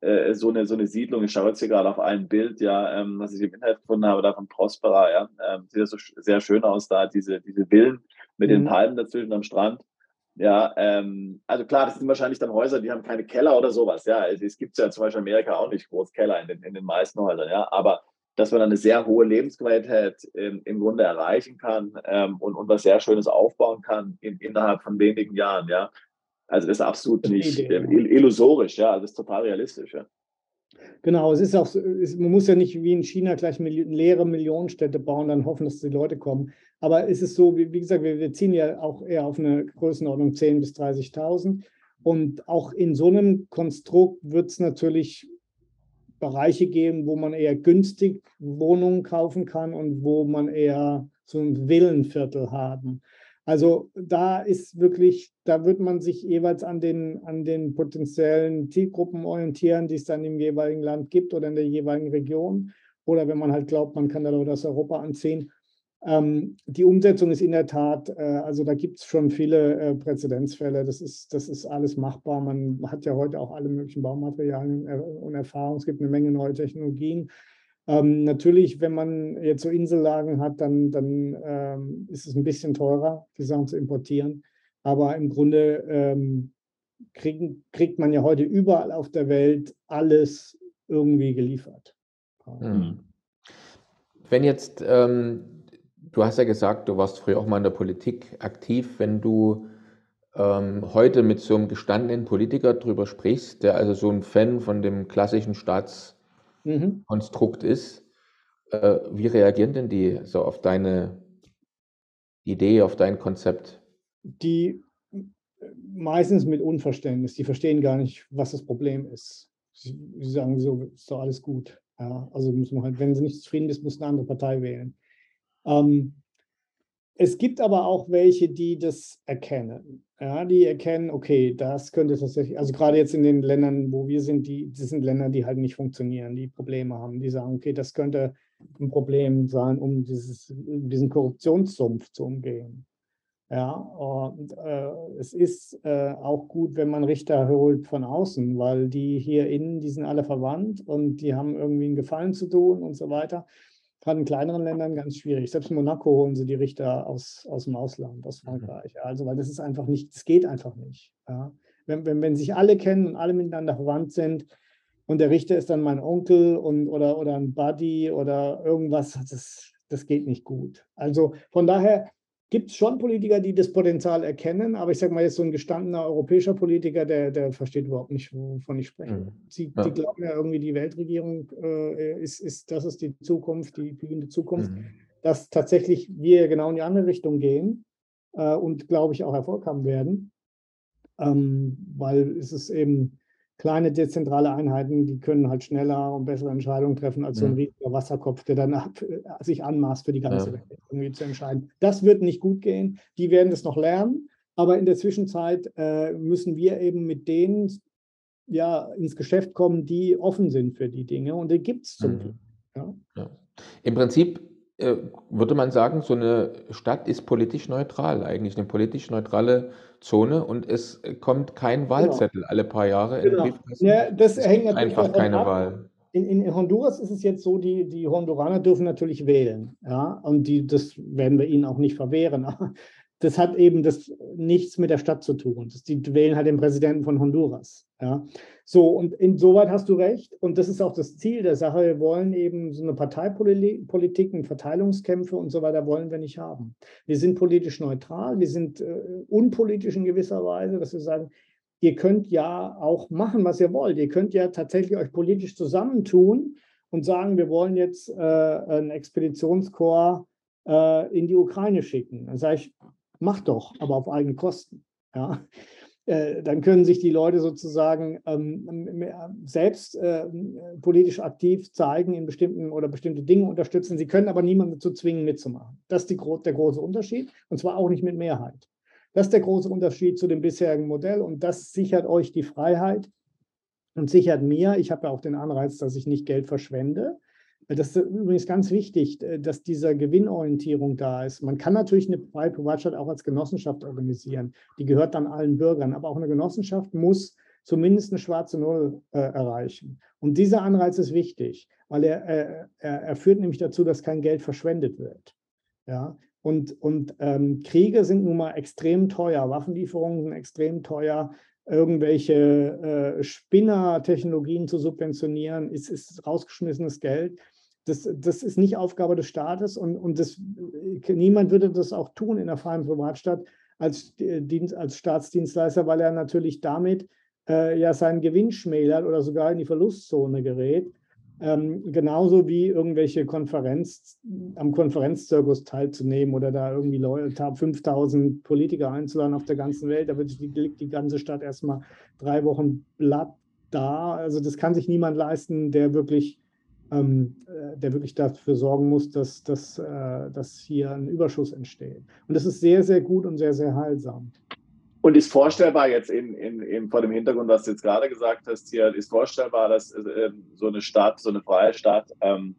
[SPEAKER 4] äh, so eine, so eine Siedlung, ich schaue jetzt hier gerade auf ein Bild, ja, ähm, was ich im Internet gefunden habe, da von Prospera, ja, ähm, sieht das so sehr schön aus da, diese, diese Villen mit mhm. den Palmen dazwischen am Strand. Ja, ähm, also klar, das sind wahrscheinlich dann Häuser, die haben keine Keller oder sowas. Ja, es gibt ja zum Beispiel in Amerika auch nicht groß Keller in den, in den meisten Häusern. Ja, aber dass man dann eine sehr hohe Lebensqualität ähm, im Grunde erreichen kann ähm, und, und was sehr Schönes aufbauen kann in, innerhalb von wenigen Jahren. Ja, also das ist absolut nicht Idee, äh, illusorisch. Ja, das ist total realistisch. Ja.
[SPEAKER 1] Genau, es ist auch, es, man muss ja nicht wie in China gleich leere Millionenstädte bauen, dann hoffen, dass die Leute kommen. Aber es ist so, wie, wie gesagt, wir, wir, ziehen ja auch eher auf eine Größenordnung 10.000 bis 30.000. Und auch in so einem Konstrukt wird es natürlich Bereiche geben, wo man eher günstig Wohnungen kaufen kann und wo man eher so ein Villenviertel haben. Also da ist wirklich, da wird man sich jeweils an den, an den potenziellen Zielgruppen orientieren, die es dann im jeweiligen Land gibt oder in der jeweiligen Region. Oder wenn man halt glaubt, man kann da Leute aus Europa anziehen. Ähm, die Umsetzung ist in der Tat, äh, also da gibt es schon viele äh, Präzedenzfälle. Das ist, das ist alles machbar. Man hat ja heute auch alle möglichen Baumaterialien äh, und Erfahrungen. Es gibt eine Menge neue Technologien. Ähm, natürlich, wenn man jetzt so Insellagen hat, dann, dann ähm, ist es ein bisschen teurer, die Sachen zu importieren. Aber im Grunde ähm, kriegen, kriegt man ja heute überall auf der Welt alles irgendwie geliefert.
[SPEAKER 3] Hm. Wenn jetzt, ähm, du hast ja gesagt, du warst früher auch mal in der Politik aktiv, wenn du ähm, heute mit so einem gestandenen Politiker drüber sprichst, der also so ein Fan von dem klassischen Staats mhm. Konstrukt ist. Äh, wie reagieren denn die so auf deine Idee, auf dein Konzept?
[SPEAKER 1] Die meistens mit Unverständnis. Die verstehen gar nicht, was das Problem ist. Sie, sie sagen so, ist doch alles gut. Ja, also müssen wir halt, wenn sie nicht zufrieden ist, muss eine andere Partei wählen. Ähm, es gibt aber auch welche, die das erkennen. Ja, die erkennen, okay, das könnte tatsächlich, also gerade jetzt in den Ländern, wo wir sind, die, das sind Länder, die halt nicht funktionieren, die Probleme haben, die sagen, okay, das könnte ein Problem sein, um dieses, diesen Korruptionssumpf zu umgehen. Ja, und äh, es ist äh, auch gut, wenn man Richter holt von außen, weil die hier innen, die sind alle verwandt und die haben irgendwie einen Gefallen zu tun und so weiter gerade in kleineren Ländern ganz schwierig. Selbst in Monaco holen sie die Richter aus, aus dem Ausland, aus mhm. Frankreich. Also, weil das ist einfach nicht, das geht einfach nicht. Ja. Wenn, wenn, wenn sich alle kennen und alle miteinander verwandt sind und der Richter ist dann mein Onkel und, oder, oder ein Buddy oder irgendwas, das, das geht nicht gut. Also von daher gibt es schon Politiker, die das Potenzial erkennen, aber ich sage mal jetzt so ein gestandener europäischer Politiker, der, der versteht überhaupt nicht, wovon ich spreche. Mhm. Sie, ja. Die glauben ja irgendwie, die Weltregierung äh, ist, ist, das ist die Zukunft, die blühende Zukunft, mhm. dass tatsächlich wir genau in die andere Richtung gehen äh, und, glaube ich, auch Erfolg haben werden, ähm, weil es ist eben kleine dezentrale Einheiten, die können halt schneller und bessere Entscheidungen treffen als so ein riesiger Wasserkopf, der dann ab, äh, sich anmaßt für die ganze ja. Welt irgendwie zu entscheiden. Das wird nicht gut gehen. Die werden das noch lernen, aber in der Zwischenzeit äh, müssen wir eben mit denen ja ins Geschäft kommen, die offen sind für die Dinge und die gibt es zum mhm. Glück. Ja.
[SPEAKER 3] Ja. Im Prinzip würde man sagen, so eine Stadt ist politisch neutral, eigentlich eine politisch neutrale Zone und es kommt kein genau. Wahlzettel genau. alle paar Jahre
[SPEAKER 1] genau. Ja, das es hängt
[SPEAKER 3] einfach keine ab. Wahl.
[SPEAKER 1] In, in, Honduras ist es jetzt so, die, die Honduraner dürfen natürlich wählen. Ja, und die, das werden wir ihnen auch nicht verwehren. Das hat eben das nichts mit der Stadt zu tun. Das, die wählen halt den Präsidenten von Honduras. Ja. So, und insoweit hast du recht. Und das ist auch das Ziel der Sache. Wir wollen eben so eine Parteipolitik, Verteilungskämpfe und so weiter wollen wir nicht haben. Wir sind politisch neutral, wir sind äh, unpolitisch in gewisser Weise, dass wir sagen, ihr könnt ja auch machen, was ihr wollt. Ihr könnt ja tatsächlich euch politisch zusammentun und sagen, wir wollen jetzt äh, einen Expeditionskorps äh, in die Ukraine schicken. Dann sage ich, macht doch, aber auf eigene Kosten. Ja. Äh, dann können sich die Leute sozusagen ähm, selbst äh, politisch aktiv zeigen in bestimmten oder bestimmte Dinge unterstützen. Sie können aber niemanden dazu zwingen, mitzumachen. Das ist die, der große Unterschied und zwar auch nicht mit Mehrheit. Das ist der große Unterschied zu dem bisherigen Modell und das sichert euch die Freiheit, und sichert mir, ich habe ja auch den Anreiz, dass ich nicht Geld verschwende. Das ist übrigens ganz wichtig, dass diese Gewinnorientierung da ist. Man kann natürlich eine freie Privatstadt auch als Genossenschaft organisieren. Die gehört dann allen Bürgern. Aber auch eine Genossenschaft muss zumindest eine schwarze Null äh, erreichen. Und dieser Anreiz ist wichtig, weil er, äh, er, er, führt nämlich dazu, dass kein Geld verschwendet wird. Ja? Und, und ähm, Kriege sind nun mal extrem teuer, Waffenlieferungen sind extrem teuer. Irgendwelche äh, Spinner-Technologien zu subventionieren, ist, ist rausgeschmissenes Geld. Das, das ist nicht Aufgabe des Staates und, und das, niemand würde das auch tun in der freien Privatstadt als, äh, Dienst, als Staatsdienstleister, weil er natürlich damit äh, ja seinen Gewinn schmälert oder sogar in die Verlustzone gerät. Ähm, genauso wie irgendwelche Konferenz, am Konferenzzirkus teilzunehmen oder da irgendwie Leute, 5000 Politiker einzuladen auf der ganzen Welt. Da wird die, die ganze Stadt erstmal drei Wochen blatt da. Also das kann sich niemand leisten, der wirklich, der wirklich dafür sorgen muss, dass, dass, äh, dass hier ein Überschuss entsteht. Und das ist sehr, sehr gut und sehr, sehr heilsam.
[SPEAKER 4] Und ist vorstellbar jetzt in, in, in, vor dem Hintergrund, was du jetzt gerade gesagt hast, hier ist vorstellbar, dass äh, so eine Stadt, so eine freie Stadt ähm,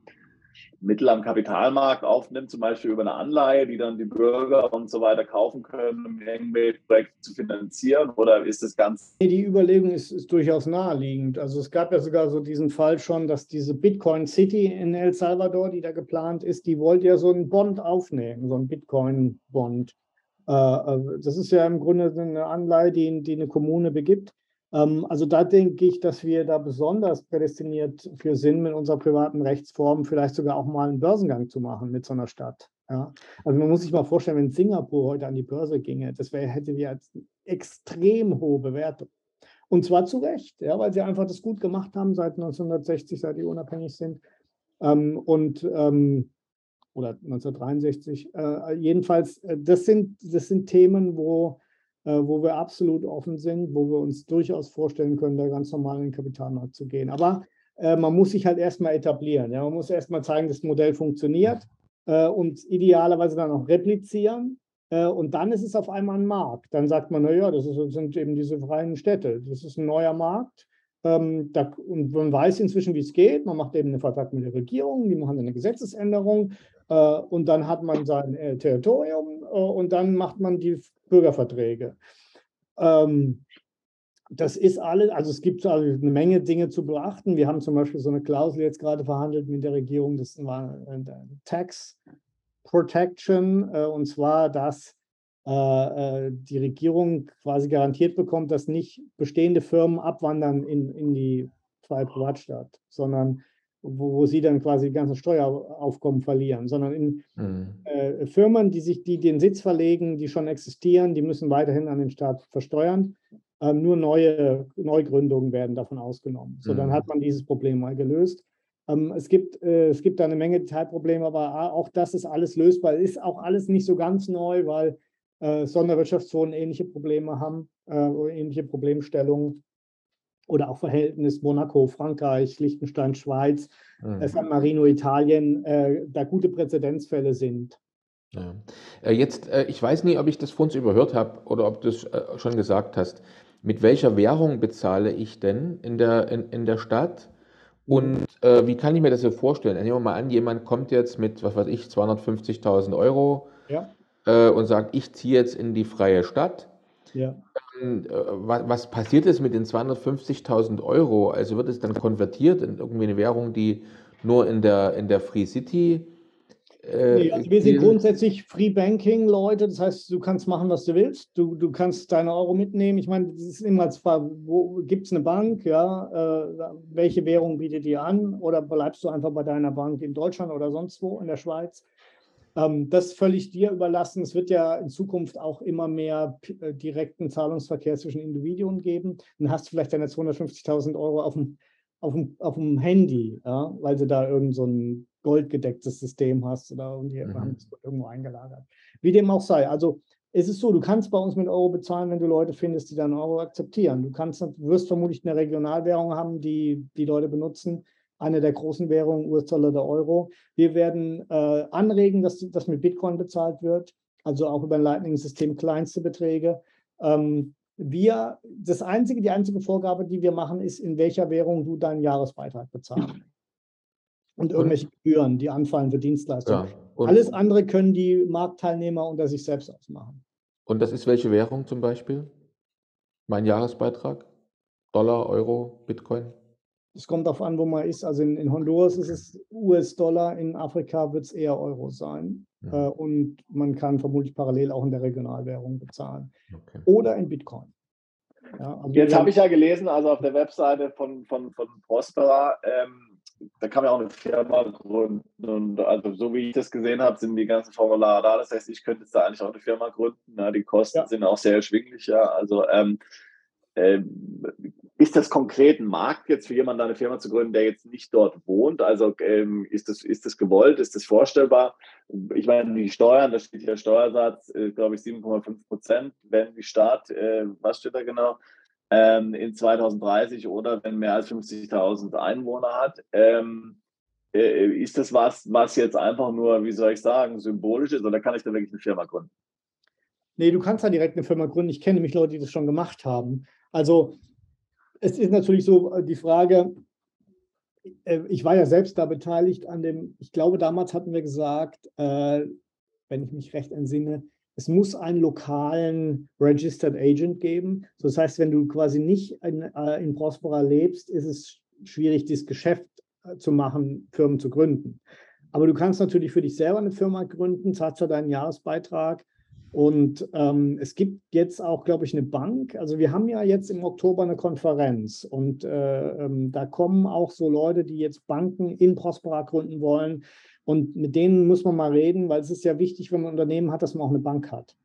[SPEAKER 4] Mittel am Kapitalmarkt aufnimmt, zum Beispiel über eine Anleihe, die dann die Bürger und so weiter kaufen können, um irgendwelche Projekte zu finanzieren? Oder ist das ganz.
[SPEAKER 1] Die Überlegung ist, ist durchaus naheliegend. Also es gab ja sogar so diesen Fall schon, dass diese Bitcoin City in El Salvador, die da geplant ist, die wollte ja so einen Bond aufnehmen, so einen Bitcoin-Bond. Äh, äh, das ist ja im Grunde eine Anleihe, die, die eine Kommune begibt. Ähm, also da denke ich, dass wir da besonders prädestiniert für sind, mit unserer privaten Rechtsform vielleicht sogar auch mal einen Börsengang zu machen mit so einer Stadt. Ja, also man muss sich mal vorstellen, wenn Singapur heute an die Börse ginge, das wär, hätte wir als extrem hohe Bewertung. Und zwar zu Recht, ja, weil sie einfach das gut gemacht haben seit 1960, seit die unabhängig sind. Ähm, und ähm, oder 1963. Äh, jedenfalls, äh, das, sind, das sind Themen, wo, wo wir absolut offen sind, wo wir uns durchaus vorstellen können, da ganz normal in den Kapitalmarkt zu gehen. Aber äh, man muss sich halt erstmal etablieren. Ja? Man muss erstmal zeigen, dass das Modell funktioniert äh, und idealerweise dann auch replizieren. Äh, und dann ist es auf einmal ein Markt. Dann sagt man, naja, das ist, sind eben diese freien Städte. Das ist ein neuer Markt. Ähm, da, und man weiß inzwischen, wie es geht. Man macht eben einen Vertrag mit der Regierung, die machen eine Gesetzesänderung äh, und dann hat man sein äh, Territorium äh, und dann macht man die Bürgerverträge. Ähm, das ist alles, also es gibt also eine Menge Dinge zu beachten. Wir haben zum Beispiel so eine Klausel jetzt gerade verhandelt mit der Regierung, das war Tax Protection, und zwar, dass die Regierung quasi garantiert bekommt, dass nicht bestehende Firmen abwandern in, in die freie Privatstadt, sondern wo, wo sie dann quasi die ganzen Steueraufkommen verlieren, sondern in mhm. äh, Firmen, die sich die den Sitz verlegen, die schon existieren, die müssen weiterhin an den Staat versteuern. Ähm, nur neue Neugründungen werden davon ausgenommen. So, mhm. dann hat man dieses Problem mal gelöst. Ähm, es, gibt, äh, es gibt da eine Menge Detailprobleme, aber auch das ist alles lösbar. Ist auch alles nicht so ganz neu, weil äh, Sonderwirtschaftszonen ähnliche Probleme haben, äh, ähnliche Problemstellungen oder auch Verhältnis Monaco, Frankreich, Liechtenstein, Schweiz, mhm. San Marino, Italien, äh, da gute Präzedenzfälle sind.
[SPEAKER 3] Ja. Äh, jetzt, äh, ich weiß nicht, ob ich das vor uns überhört habe oder ob du es äh, schon gesagt hast. Mit welcher Währung bezahle ich denn in der, in, in der Stadt? Und äh, wie kann ich mir das so vorstellen? Nehmen wir mal an, jemand kommt jetzt mit, was weiß ich, 250.000 Euro ja. äh, und sagt, ich ziehe jetzt in die freie Stadt. Ja. Äh, was passiert ist mit den 250.000 Euro? Also wird es dann konvertiert in irgendwie eine Währung, die nur in der, in der Free City
[SPEAKER 1] äh, nee, also wir sind grundsätzlich Free Banking Leute, das heißt, du kannst machen, was du willst. Du, du kannst deine Euro mitnehmen. Ich meine, das ist immer zwar, wo gibt es eine Bank, ja, äh, welche Währung bietet die an? Oder bleibst du einfach bei deiner Bank in Deutschland oder sonst wo in der Schweiz? Ähm, das ist völlig dir überlassen. Es wird ja in Zukunft auch immer mehr äh, direkten Zahlungsverkehr zwischen Individuen geben. Dann hast du vielleicht deine 250.000 Euro auf dem, auf, dem, auf dem Handy, ja, weil du da irgend so ein goldgedecktes System hast oder irgendwie mhm. haben es irgendwo eingelagert. Wie dem auch sei. Also es ist so, du kannst bei uns mit Euro bezahlen, wenn du Leute findest, die dann Euro akzeptieren. Du kannst, wirst vermutlich eine Regionalwährung haben, die die Leute benutzen eine der großen Währungen, US-Dollar, der Euro. Wir werden äh, anregen, dass das mit Bitcoin bezahlt wird, also auch über ein Lightning-System kleinste Beträge. Ähm, wir, das einzige, die einzige Vorgabe, die wir machen, ist, in welcher Währung du deinen Jahresbeitrag bezahlst. Und irgendwelche Gebühren, die anfallen für Dienstleistungen. Ja, Alles andere können die Marktteilnehmer unter sich selbst ausmachen.
[SPEAKER 3] Und das ist welche Währung zum Beispiel? Mein Jahresbeitrag? Dollar, Euro, Bitcoin?
[SPEAKER 1] Es kommt darauf an, wo man ist. Also in, in Honduras ist es US-Dollar, in Afrika wird es eher Euro sein. Ja. Äh, und man kann vermutlich parallel auch in der Regionalwährung bezahlen. Okay. Oder in Bitcoin.
[SPEAKER 4] Ja, also Jetzt habe ich ja gelesen, also auf der Webseite von, von, von Prospera, ähm, da kann man auch eine Firma gründen. Und also so wie ich das gesehen habe, sind die ganzen Formulare da. Das heißt, ich könnte jetzt da eigentlich auch eine Firma gründen. Ja, die Kosten ja. sind auch sehr erschwinglich. Ja. Also ähm, ähm, ist das konkret ein Markt jetzt für jemanden, eine Firma zu gründen, der jetzt nicht dort wohnt? Also ähm, ist, das, ist das gewollt? Ist das vorstellbar? Ich meine, die Steuern, da steht hier Steuersatz, äh, glaube ich, 7,5 Prozent, wenn die Staat, äh, was steht da genau, ähm, in 2030 oder wenn mehr als 50.000 Einwohner hat. Ähm, äh, ist das was, was jetzt einfach nur, wie soll ich sagen, symbolisch ist oder kann ich da wirklich eine Firma gründen?
[SPEAKER 1] Nee, du kannst da direkt eine Firma gründen. Ich kenne nämlich Leute, die das schon gemacht haben. Also es ist natürlich so äh, die Frage, äh, ich war ja selbst da beteiligt an dem, ich glaube, damals hatten wir gesagt, äh, wenn ich mich recht entsinne, es muss einen lokalen Registered Agent geben. Das heißt, wenn du quasi nicht in, in Prospera lebst, ist es schwierig, dieses Geschäft zu machen, Firmen zu gründen. Aber du kannst natürlich für dich selber eine Firma gründen, zahlst du deinen Jahresbeitrag und ähm, es gibt jetzt auch, glaube ich, eine Bank. Also wir haben ja jetzt im Oktober eine Konferenz und äh, ähm, da kommen auch so Leute, die jetzt Banken in Prospera gründen wollen. Und mit denen muss man mal reden, weil es ist ja wichtig, wenn man ein Unternehmen hat, dass man auch eine Bank hat.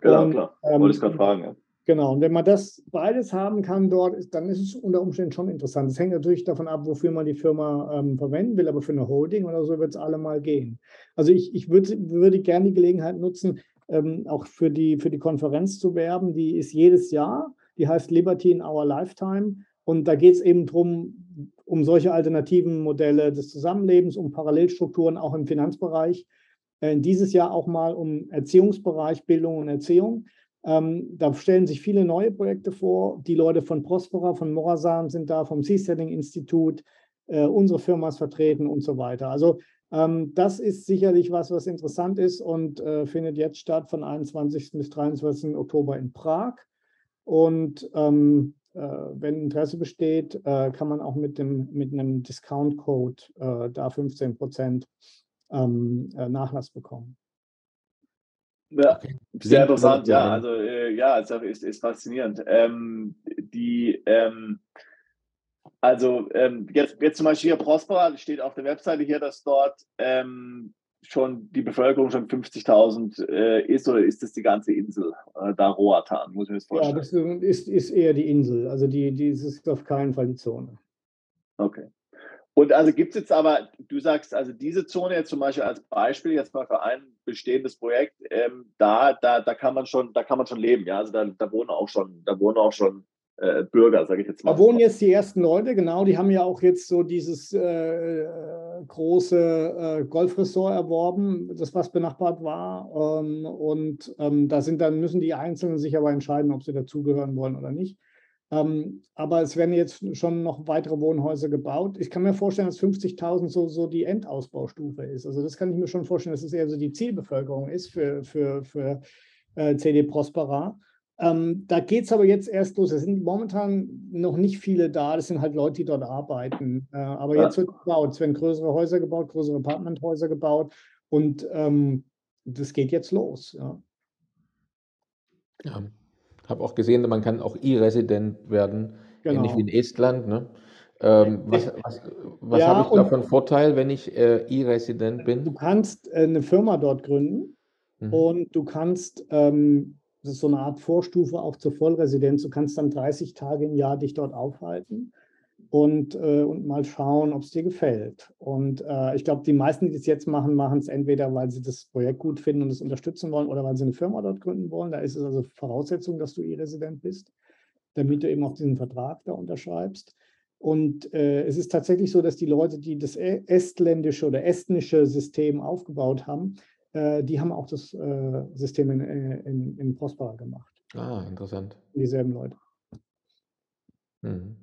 [SPEAKER 4] Genau, und, klar. Ähm, Wollte ich gerade fragen. Ja.
[SPEAKER 1] Genau, und wenn man das beides haben kann dort, ist, dann ist es unter Umständen schon interessant. Es hängt natürlich davon ab, wofür man die Firma ähm, verwenden will, aber für eine Holding oder so wird es alle mal gehen. Also ich, ich würd, würde gerne die Gelegenheit nutzen, ähm, auch für die, für die Konferenz zu werben. Die ist jedes Jahr, die heißt Liberty in Our Lifetime. Und da geht es eben darum, um solche alternativen Modelle des Zusammenlebens, um Parallelstrukturen auch im Finanzbereich. Äh, dieses Jahr auch mal um Erziehungsbereich, Bildung und Erziehung. Ähm, da stellen sich viele neue Projekte vor. Die Leute von Prospera, von Morasan sind da, vom Seasetting-Institut. Äh, unsere Firma ist vertreten und so weiter. Also das ist sicherlich was, was interessant ist und äh, findet jetzt statt von 21. bis 23. Oktober in Prag. Und ähm, äh, wenn Interesse besteht, äh, kann man auch mit, dem, mit einem Discount-Code äh, da 15 Prozent ähm, äh, Nachlass bekommen.
[SPEAKER 4] Ja, sehr interessant, ja. Also äh, ja, es ist, ist faszinierend. Ähm, die ähm, also ähm, jetzt, jetzt zum Beispiel hier Prospera, steht auf der Webseite hier, dass dort ähm, schon die Bevölkerung schon 50.000 äh, ist oder ist das die ganze Insel äh, da Roatan, muss ich mir das vorstellen?
[SPEAKER 1] Ja, das ist, ist eher die Insel, also die, die ist auf keinen Fall die Zone.
[SPEAKER 4] Okay. Und also gibt es jetzt aber, du sagst, also diese Zone jetzt zum Beispiel als Beispiel, jetzt mal für ein bestehendes Projekt, ähm, da, da, da kann man schon, da kann man schon leben, ja. Also da, da wohnen auch schon, da wohnen auch schon äh, Bürger, sage ich jetzt mal.
[SPEAKER 1] Da wohnen jetzt die ersten Leute, genau, die haben ja auch jetzt so dieses äh, große äh, Golfressort erworben, das was benachbart war. Ähm, und ähm, da sind dann müssen die Einzelnen sich aber entscheiden, ob sie dazugehören wollen oder nicht. Ähm, aber es werden jetzt schon noch weitere Wohnhäuser gebaut. Ich kann mir vorstellen, dass 50.000 so, so die Endausbaustufe ist. Also das kann ich mir schon vorstellen, dass es eher so die Zielbevölkerung ist für, für, für äh, CD Prospera. Ähm, da geht es aber jetzt erst los. Es sind momentan noch nicht viele da. Das sind halt Leute, die dort arbeiten. Äh, aber ja. jetzt wird gebaut. Es werden größere Häuser gebaut, größere Apartmenthäuser gebaut. Und ähm, das geht jetzt los. Ja.
[SPEAKER 3] ja. habe auch gesehen, man kann auch E-Resident werden, genau. ähnlich wie in Estland. Ne? Ähm, was, was, was ja, habe ich da von Vorteil, wenn ich äh, E-Resident bin?
[SPEAKER 1] Du kannst äh, eine Firma dort gründen mhm. und du kannst ähm, das ist so eine Art Vorstufe auch zur Vollresidenz. Du kannst dann 30 Tage im Jahr dich dort aufhalten und, äh, und mal schauen, ob es dir gefällt. Und äh, ich glaube, die meisten, die das jetzt machen, machen es entweder, weil sie das Projekt gut finden und es unterstützen wollen oder weil sie eine Firma dort gründen wollen. Da ist es also Voraussetzung, dass du E-Resident bist, damit du eben auch diesen Vertrag da unterschreibst. Und äh, es ist tatsächlich so, dass die Leute, die das estländische oder estnische System aufgebaut haben, die haben auch das äh, System in, äh, in, in Prospera gemacht.
[SPEAKER 3] Ah, interessant.
[SPEAKER 1] Dieselben Leute. Mhm.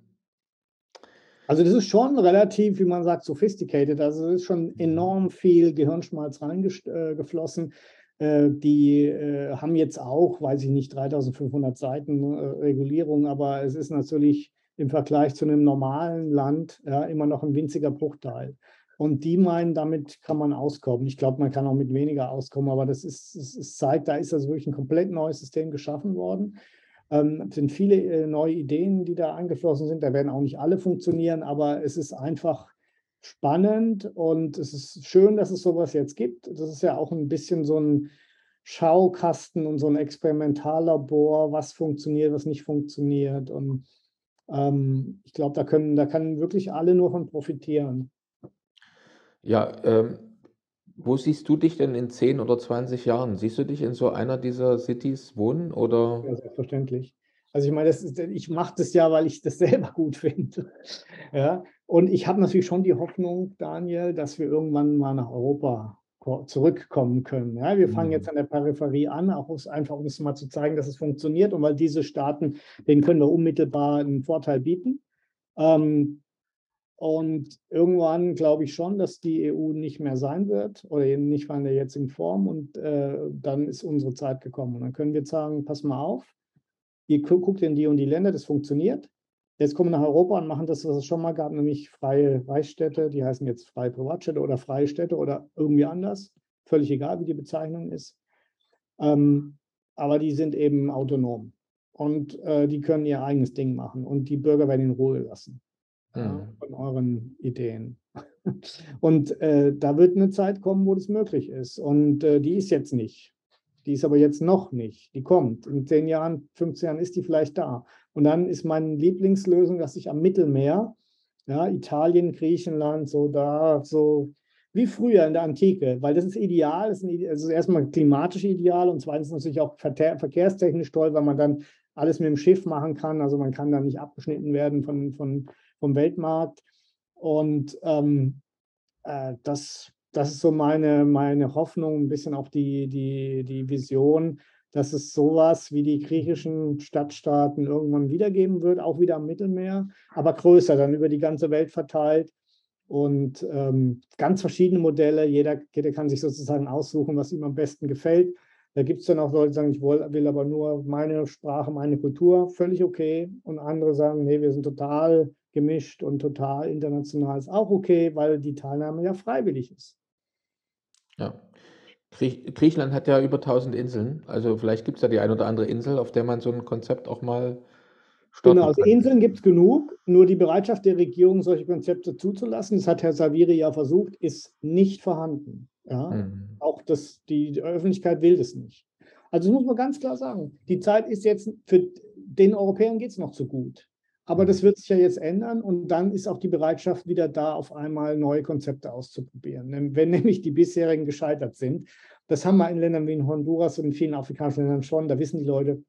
[SPEAKER 1] Also das ist schon relativ, wie man sagt, sophisticated. Also es ist schon mhm. enorm viel Gehirnschmalz reingeflossen. Äh, die äh, haben jetzt auch, weiß ich nicht, 3500 Seiten äh, Regulierung, aber es ist natürlich im Vergleich zu einem normalen Land ja, immer noch ein winziger Bruchteil. Und die meinen, damit kann man auskommen. Ich glaube, man kann auch mit weniger auskommen, aber das ist, es zeigt, da ist also wirklich ein komplett neues System geschaffen worden. Ähm, es sind viele äh, neue Ideen, die da eingeflossen sind. Da werden auch nicht alle funktionieren, aber es ist einfach spannend und es ist schön, dass es sowas jetzt gibt. Das ist ja auch ein bisschen so ein Schaukasten und so ein Experimentallabor, was funktioniert, was nicht funktioniert. Und ähm, ich glaube, da können, da können wirklich alle nur von profitieren.
[SPEAKER 3] Ja, ähm, wo siehst du dich denn in 10 oder 20 Jahren? Siehst du dich in so einer dieser Cities wohnen oder?
[SPEAKER 1] Ja, selbstverständlich. Also ich meine, ist, ich mache das ja, weil ich das selber gut finde. Ja, und ich habe natürlich schon die Hoffnung, Daniel, dass wir irgendwann mal nach Europa zurückkommen können. Ja, wir fangen jetzt mhm. an der Peripherie an, auch einfach um es mal zu zeigen, dass es funktioniert und weil diese Staaten, denen können wir unmittelbar einen Vorteil bieten. Ähm, und irgendwann glaube ich schon, dass die EU nicht mehr sein wird oder eben nicht in der jetzigen Form. Und äh, dann ist unsere Zeit gekommen. Und dann können wir sagen, pass mal auf, ihr guckt in die und die Länder, das funktioniert. Jetzt kommen wir nach Europa und machen das, was es schon mal gab, nämlich freie Reichsstädte. Die heißen jetzt freie Privatstädte oder freie Städte oder irgendwie anders. Völlig egal, wie die Bezeichnung ist. Ähm, aber die sind eben autonom. Und äh, die können ihr eigenes Ding machen. Und die Bürger werden in Ruhe lassen mhm. von euren Ideen. Und äh, da wird eine Zeit kommen, wo das möglich ist. Und äh, die ist jetzt nicht. Die ist aber jetzt noch nicht. Die kommt. In 10 Jahren, 15 Jahren ist die vielleicht da. Und dann ist meine Lieblingslösung, dass ich am Mittelmeer, ja, Italien, Griechenland, so da, so wie früher in der Antike, weil das ist ideal. Das ist, also erstmal klimatisch ideal und zweitens natürlich auch verkehrstechnisch toll, weil man dann alles mit dem Schiff machen kann. Also man kann da nicht abgeschnitten werden von, von vom Weltmarkt. Und ähm, äh, das, das ist so meine, meine Hoffnung, ein bisschen auch die, die, die Vision, dass es sowas wie die griechischen Stadtstaaten irgendwann wiedergeben wird, auch wieder am Mittelmeer, aber größer, dann über die ganze Welt verteilt. Und ähm, ganz verschiedene Modelle. Jeder, jeder kann sich sozusagen aussuchen, was ihm am besten gefällt. Da gibt es dann auch Leute, die sagen, ich will aber nur meine Sprache, meine Kultur, völlig okay. Und andere sagen, nee, wir sind total gemischt und total international ist auch okay, weil die Teilnahme ja freiwillig ist.
[SPEAKER 3] Ja. Griechenland hat ja über 1000 Inseln. Also vielleicht gibt es ja die ein oder andere Insel, auf der man so ein Konzept auch mal
[SPEAKER 1] starten Genau, also Inseln gibt es genug. Nur die Bereitschaft der Regierung, solche Konzepte zuzulassen, das hat Herr Saviri ja versucht, ist nicht vorhanden. Ja? Mhm. Auch das, die, Öffentlichkeit will das nicht. Also das muss man ganz klar sagen. Die Zeit ist jetzt, für den Europäern geht es noch zu gut. Aber das wird sich ja jetzt ändern und dann ist auch die Bereitschaft wieder da, auf einmal neue Konzepte auszuprobieren. Wenn nämlich die bisherigen gescheitert sind. Das haben wir in Ländern wie in Honduras und in vielen afrikanischen Ländern schon. Da wissen die Leute,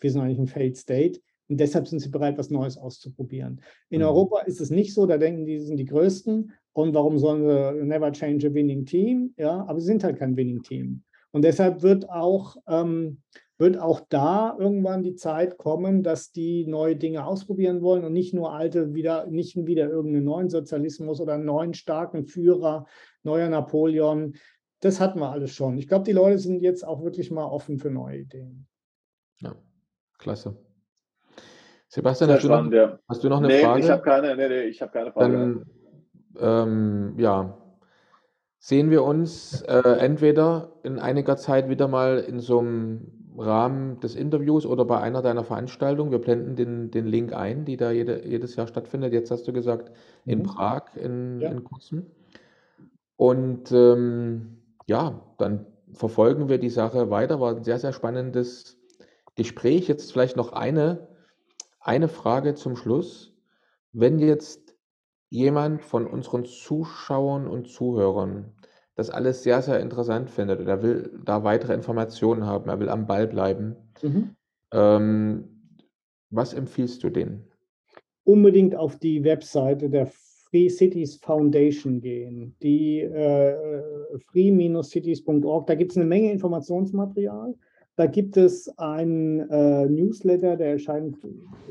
[SPEAKER 1] wir sind eigentlich ein Failed State. Und deshalb sind sie bereit, was Neues auszuprobieren. In mhm. Europa ist es nicht so, da denken die, sind die Größten. Und warum sollen sie never change a winning team? Ja, aber sie sind halt kein winning team. Und deshalb wird auch ähm, wird auch da irgendwann die Zeit kommen, dass die neue Dinge ausprobieren wollen und nicht nur alte, wieder, nicht wieder irgendeinen neuen Sozialismus oder einen neuen starken Führer, neuer Napoleon. Das hatten wir alles schon. Ich glaube, die Leute sind jetzt auch wirklich mal offen für neue Ideen.
[SPEAKER 3] Ja, klasse. Sebastian, hast, du noch, hast, du noch, eine
[SPEAKER 4] nee,
[SPEAKER 3] Frage?
[SPEAKER 4] Ich habe keine, nee, nee, ich hab keine Frage.
[SPEAKER 3] Dann, ähm, ja, sehen wir uns äh, entweder in einiger Zeit wieder mal in so einem Rahmen des Interviews oder bei einer deiner Veranstaltungen. Wir blenden den, den Link ein, die da jede, jedes Jahr stattfindet. Jetzt hast du gesagt, in mhm. Prag in, ja. in kurzem. Und ähm, ja, dann verfolgen wir die Sache weiter. War ein sehr, sehr spannendes Gespräch. Jetzt vielleicht noch eine, eine Frage zum Schluss. Wenn jetzt jemand von unseren Zuschauern und Zuhörern das alles sehr, sehr interessant findet und er will da weitere Informationen haben, er will am Ball bleiben. Mhm. Ähm, was empfiehlst du denen?
[SPEAKER 1] Unbedingt auf die Webseite der Free Cities Foundation gehen, die äh, free-cities.org. Da gibt es eine Menge Informationsmaterial. Da gibt es ein äh, Newsletter, der erscheint,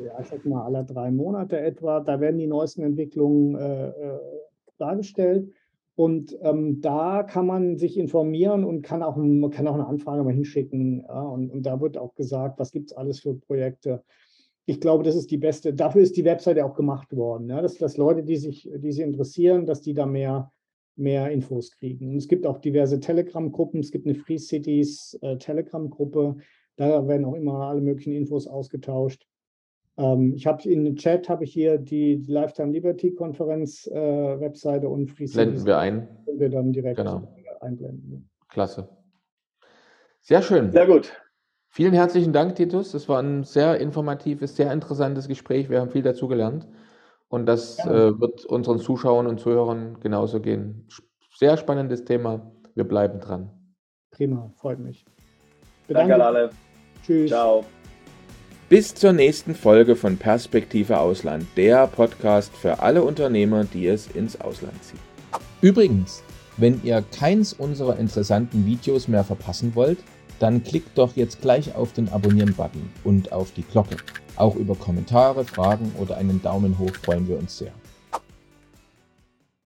[SPEAKER 1] ja, ich sag mal, alle drei Monate etwa. Da werden die neuesten Entwicklungen äh, äh, dargestellt. Und ähm, da kann man sich informieren und kann auch, kann auch eine Anfrage mal hinschicken. Ja, und, und da wird auch gesagt, was gibt es alles für Projekte. Ich glaube, das ist die beste, dafür ist die Webseite auch gemacht worden. Ja, dass, dass Leute, die sich, die sich interessieren, dass die da mehr, mehr Infos kriegen. Und es gibt auch diverse Telegram-Gruppen. Es gibt eine Free Cities äh, Telegram-Gruppe. Da werden auch immer alle möglichen Infos ausgetauscht. Ähm, ich habe in den Chat habe ich hier die, die Lifetime Liberty Konferenz äh, Webseite und
[SPEAKER 3] Free Cities. Blenden wir ein.
[SPEAKER 1] Und wir dann direkt
[SPEAKER 3] genau.
[SPEAKER 1] einblenden.
[SPEAKER 3] Klasse. Sehr schön.
[SPEAKER 4] Sehr gut.
[SPEAKER 3] Vielen herzlichen Dank, Titus. Das war ein sehr informatives, sehr interessantes Gespräch. Wir haben viel dazu gelernt. Und das ja. äh, wird unseren Zuschauern und Zuhörern genauso gehen. Sehr spannendes Thema. Wir bleiben dran.
[SPEAKER 1] Prima, freut mich.
[SPEAKER 4] Bedanke. Danke, alle.
[SPEAKER 1] Tschüss.
[SPEAKER 4] Ciao.
[SPEAKER 3] Bis zur nächsten Folge von Perspektive Ausland, der Podcast für alle Unternehmer, die es ins Ausland ziehen. Übrigens, wenn ihr keins unserer interessanten Videos mehr verpassen wollt, dann klickt doch jetzt gleich auf den Abonnieren-Button und auf die Glocke. Auch über Kommentare, Fragen oder einen Daumen hoch freuen wir uns sehr.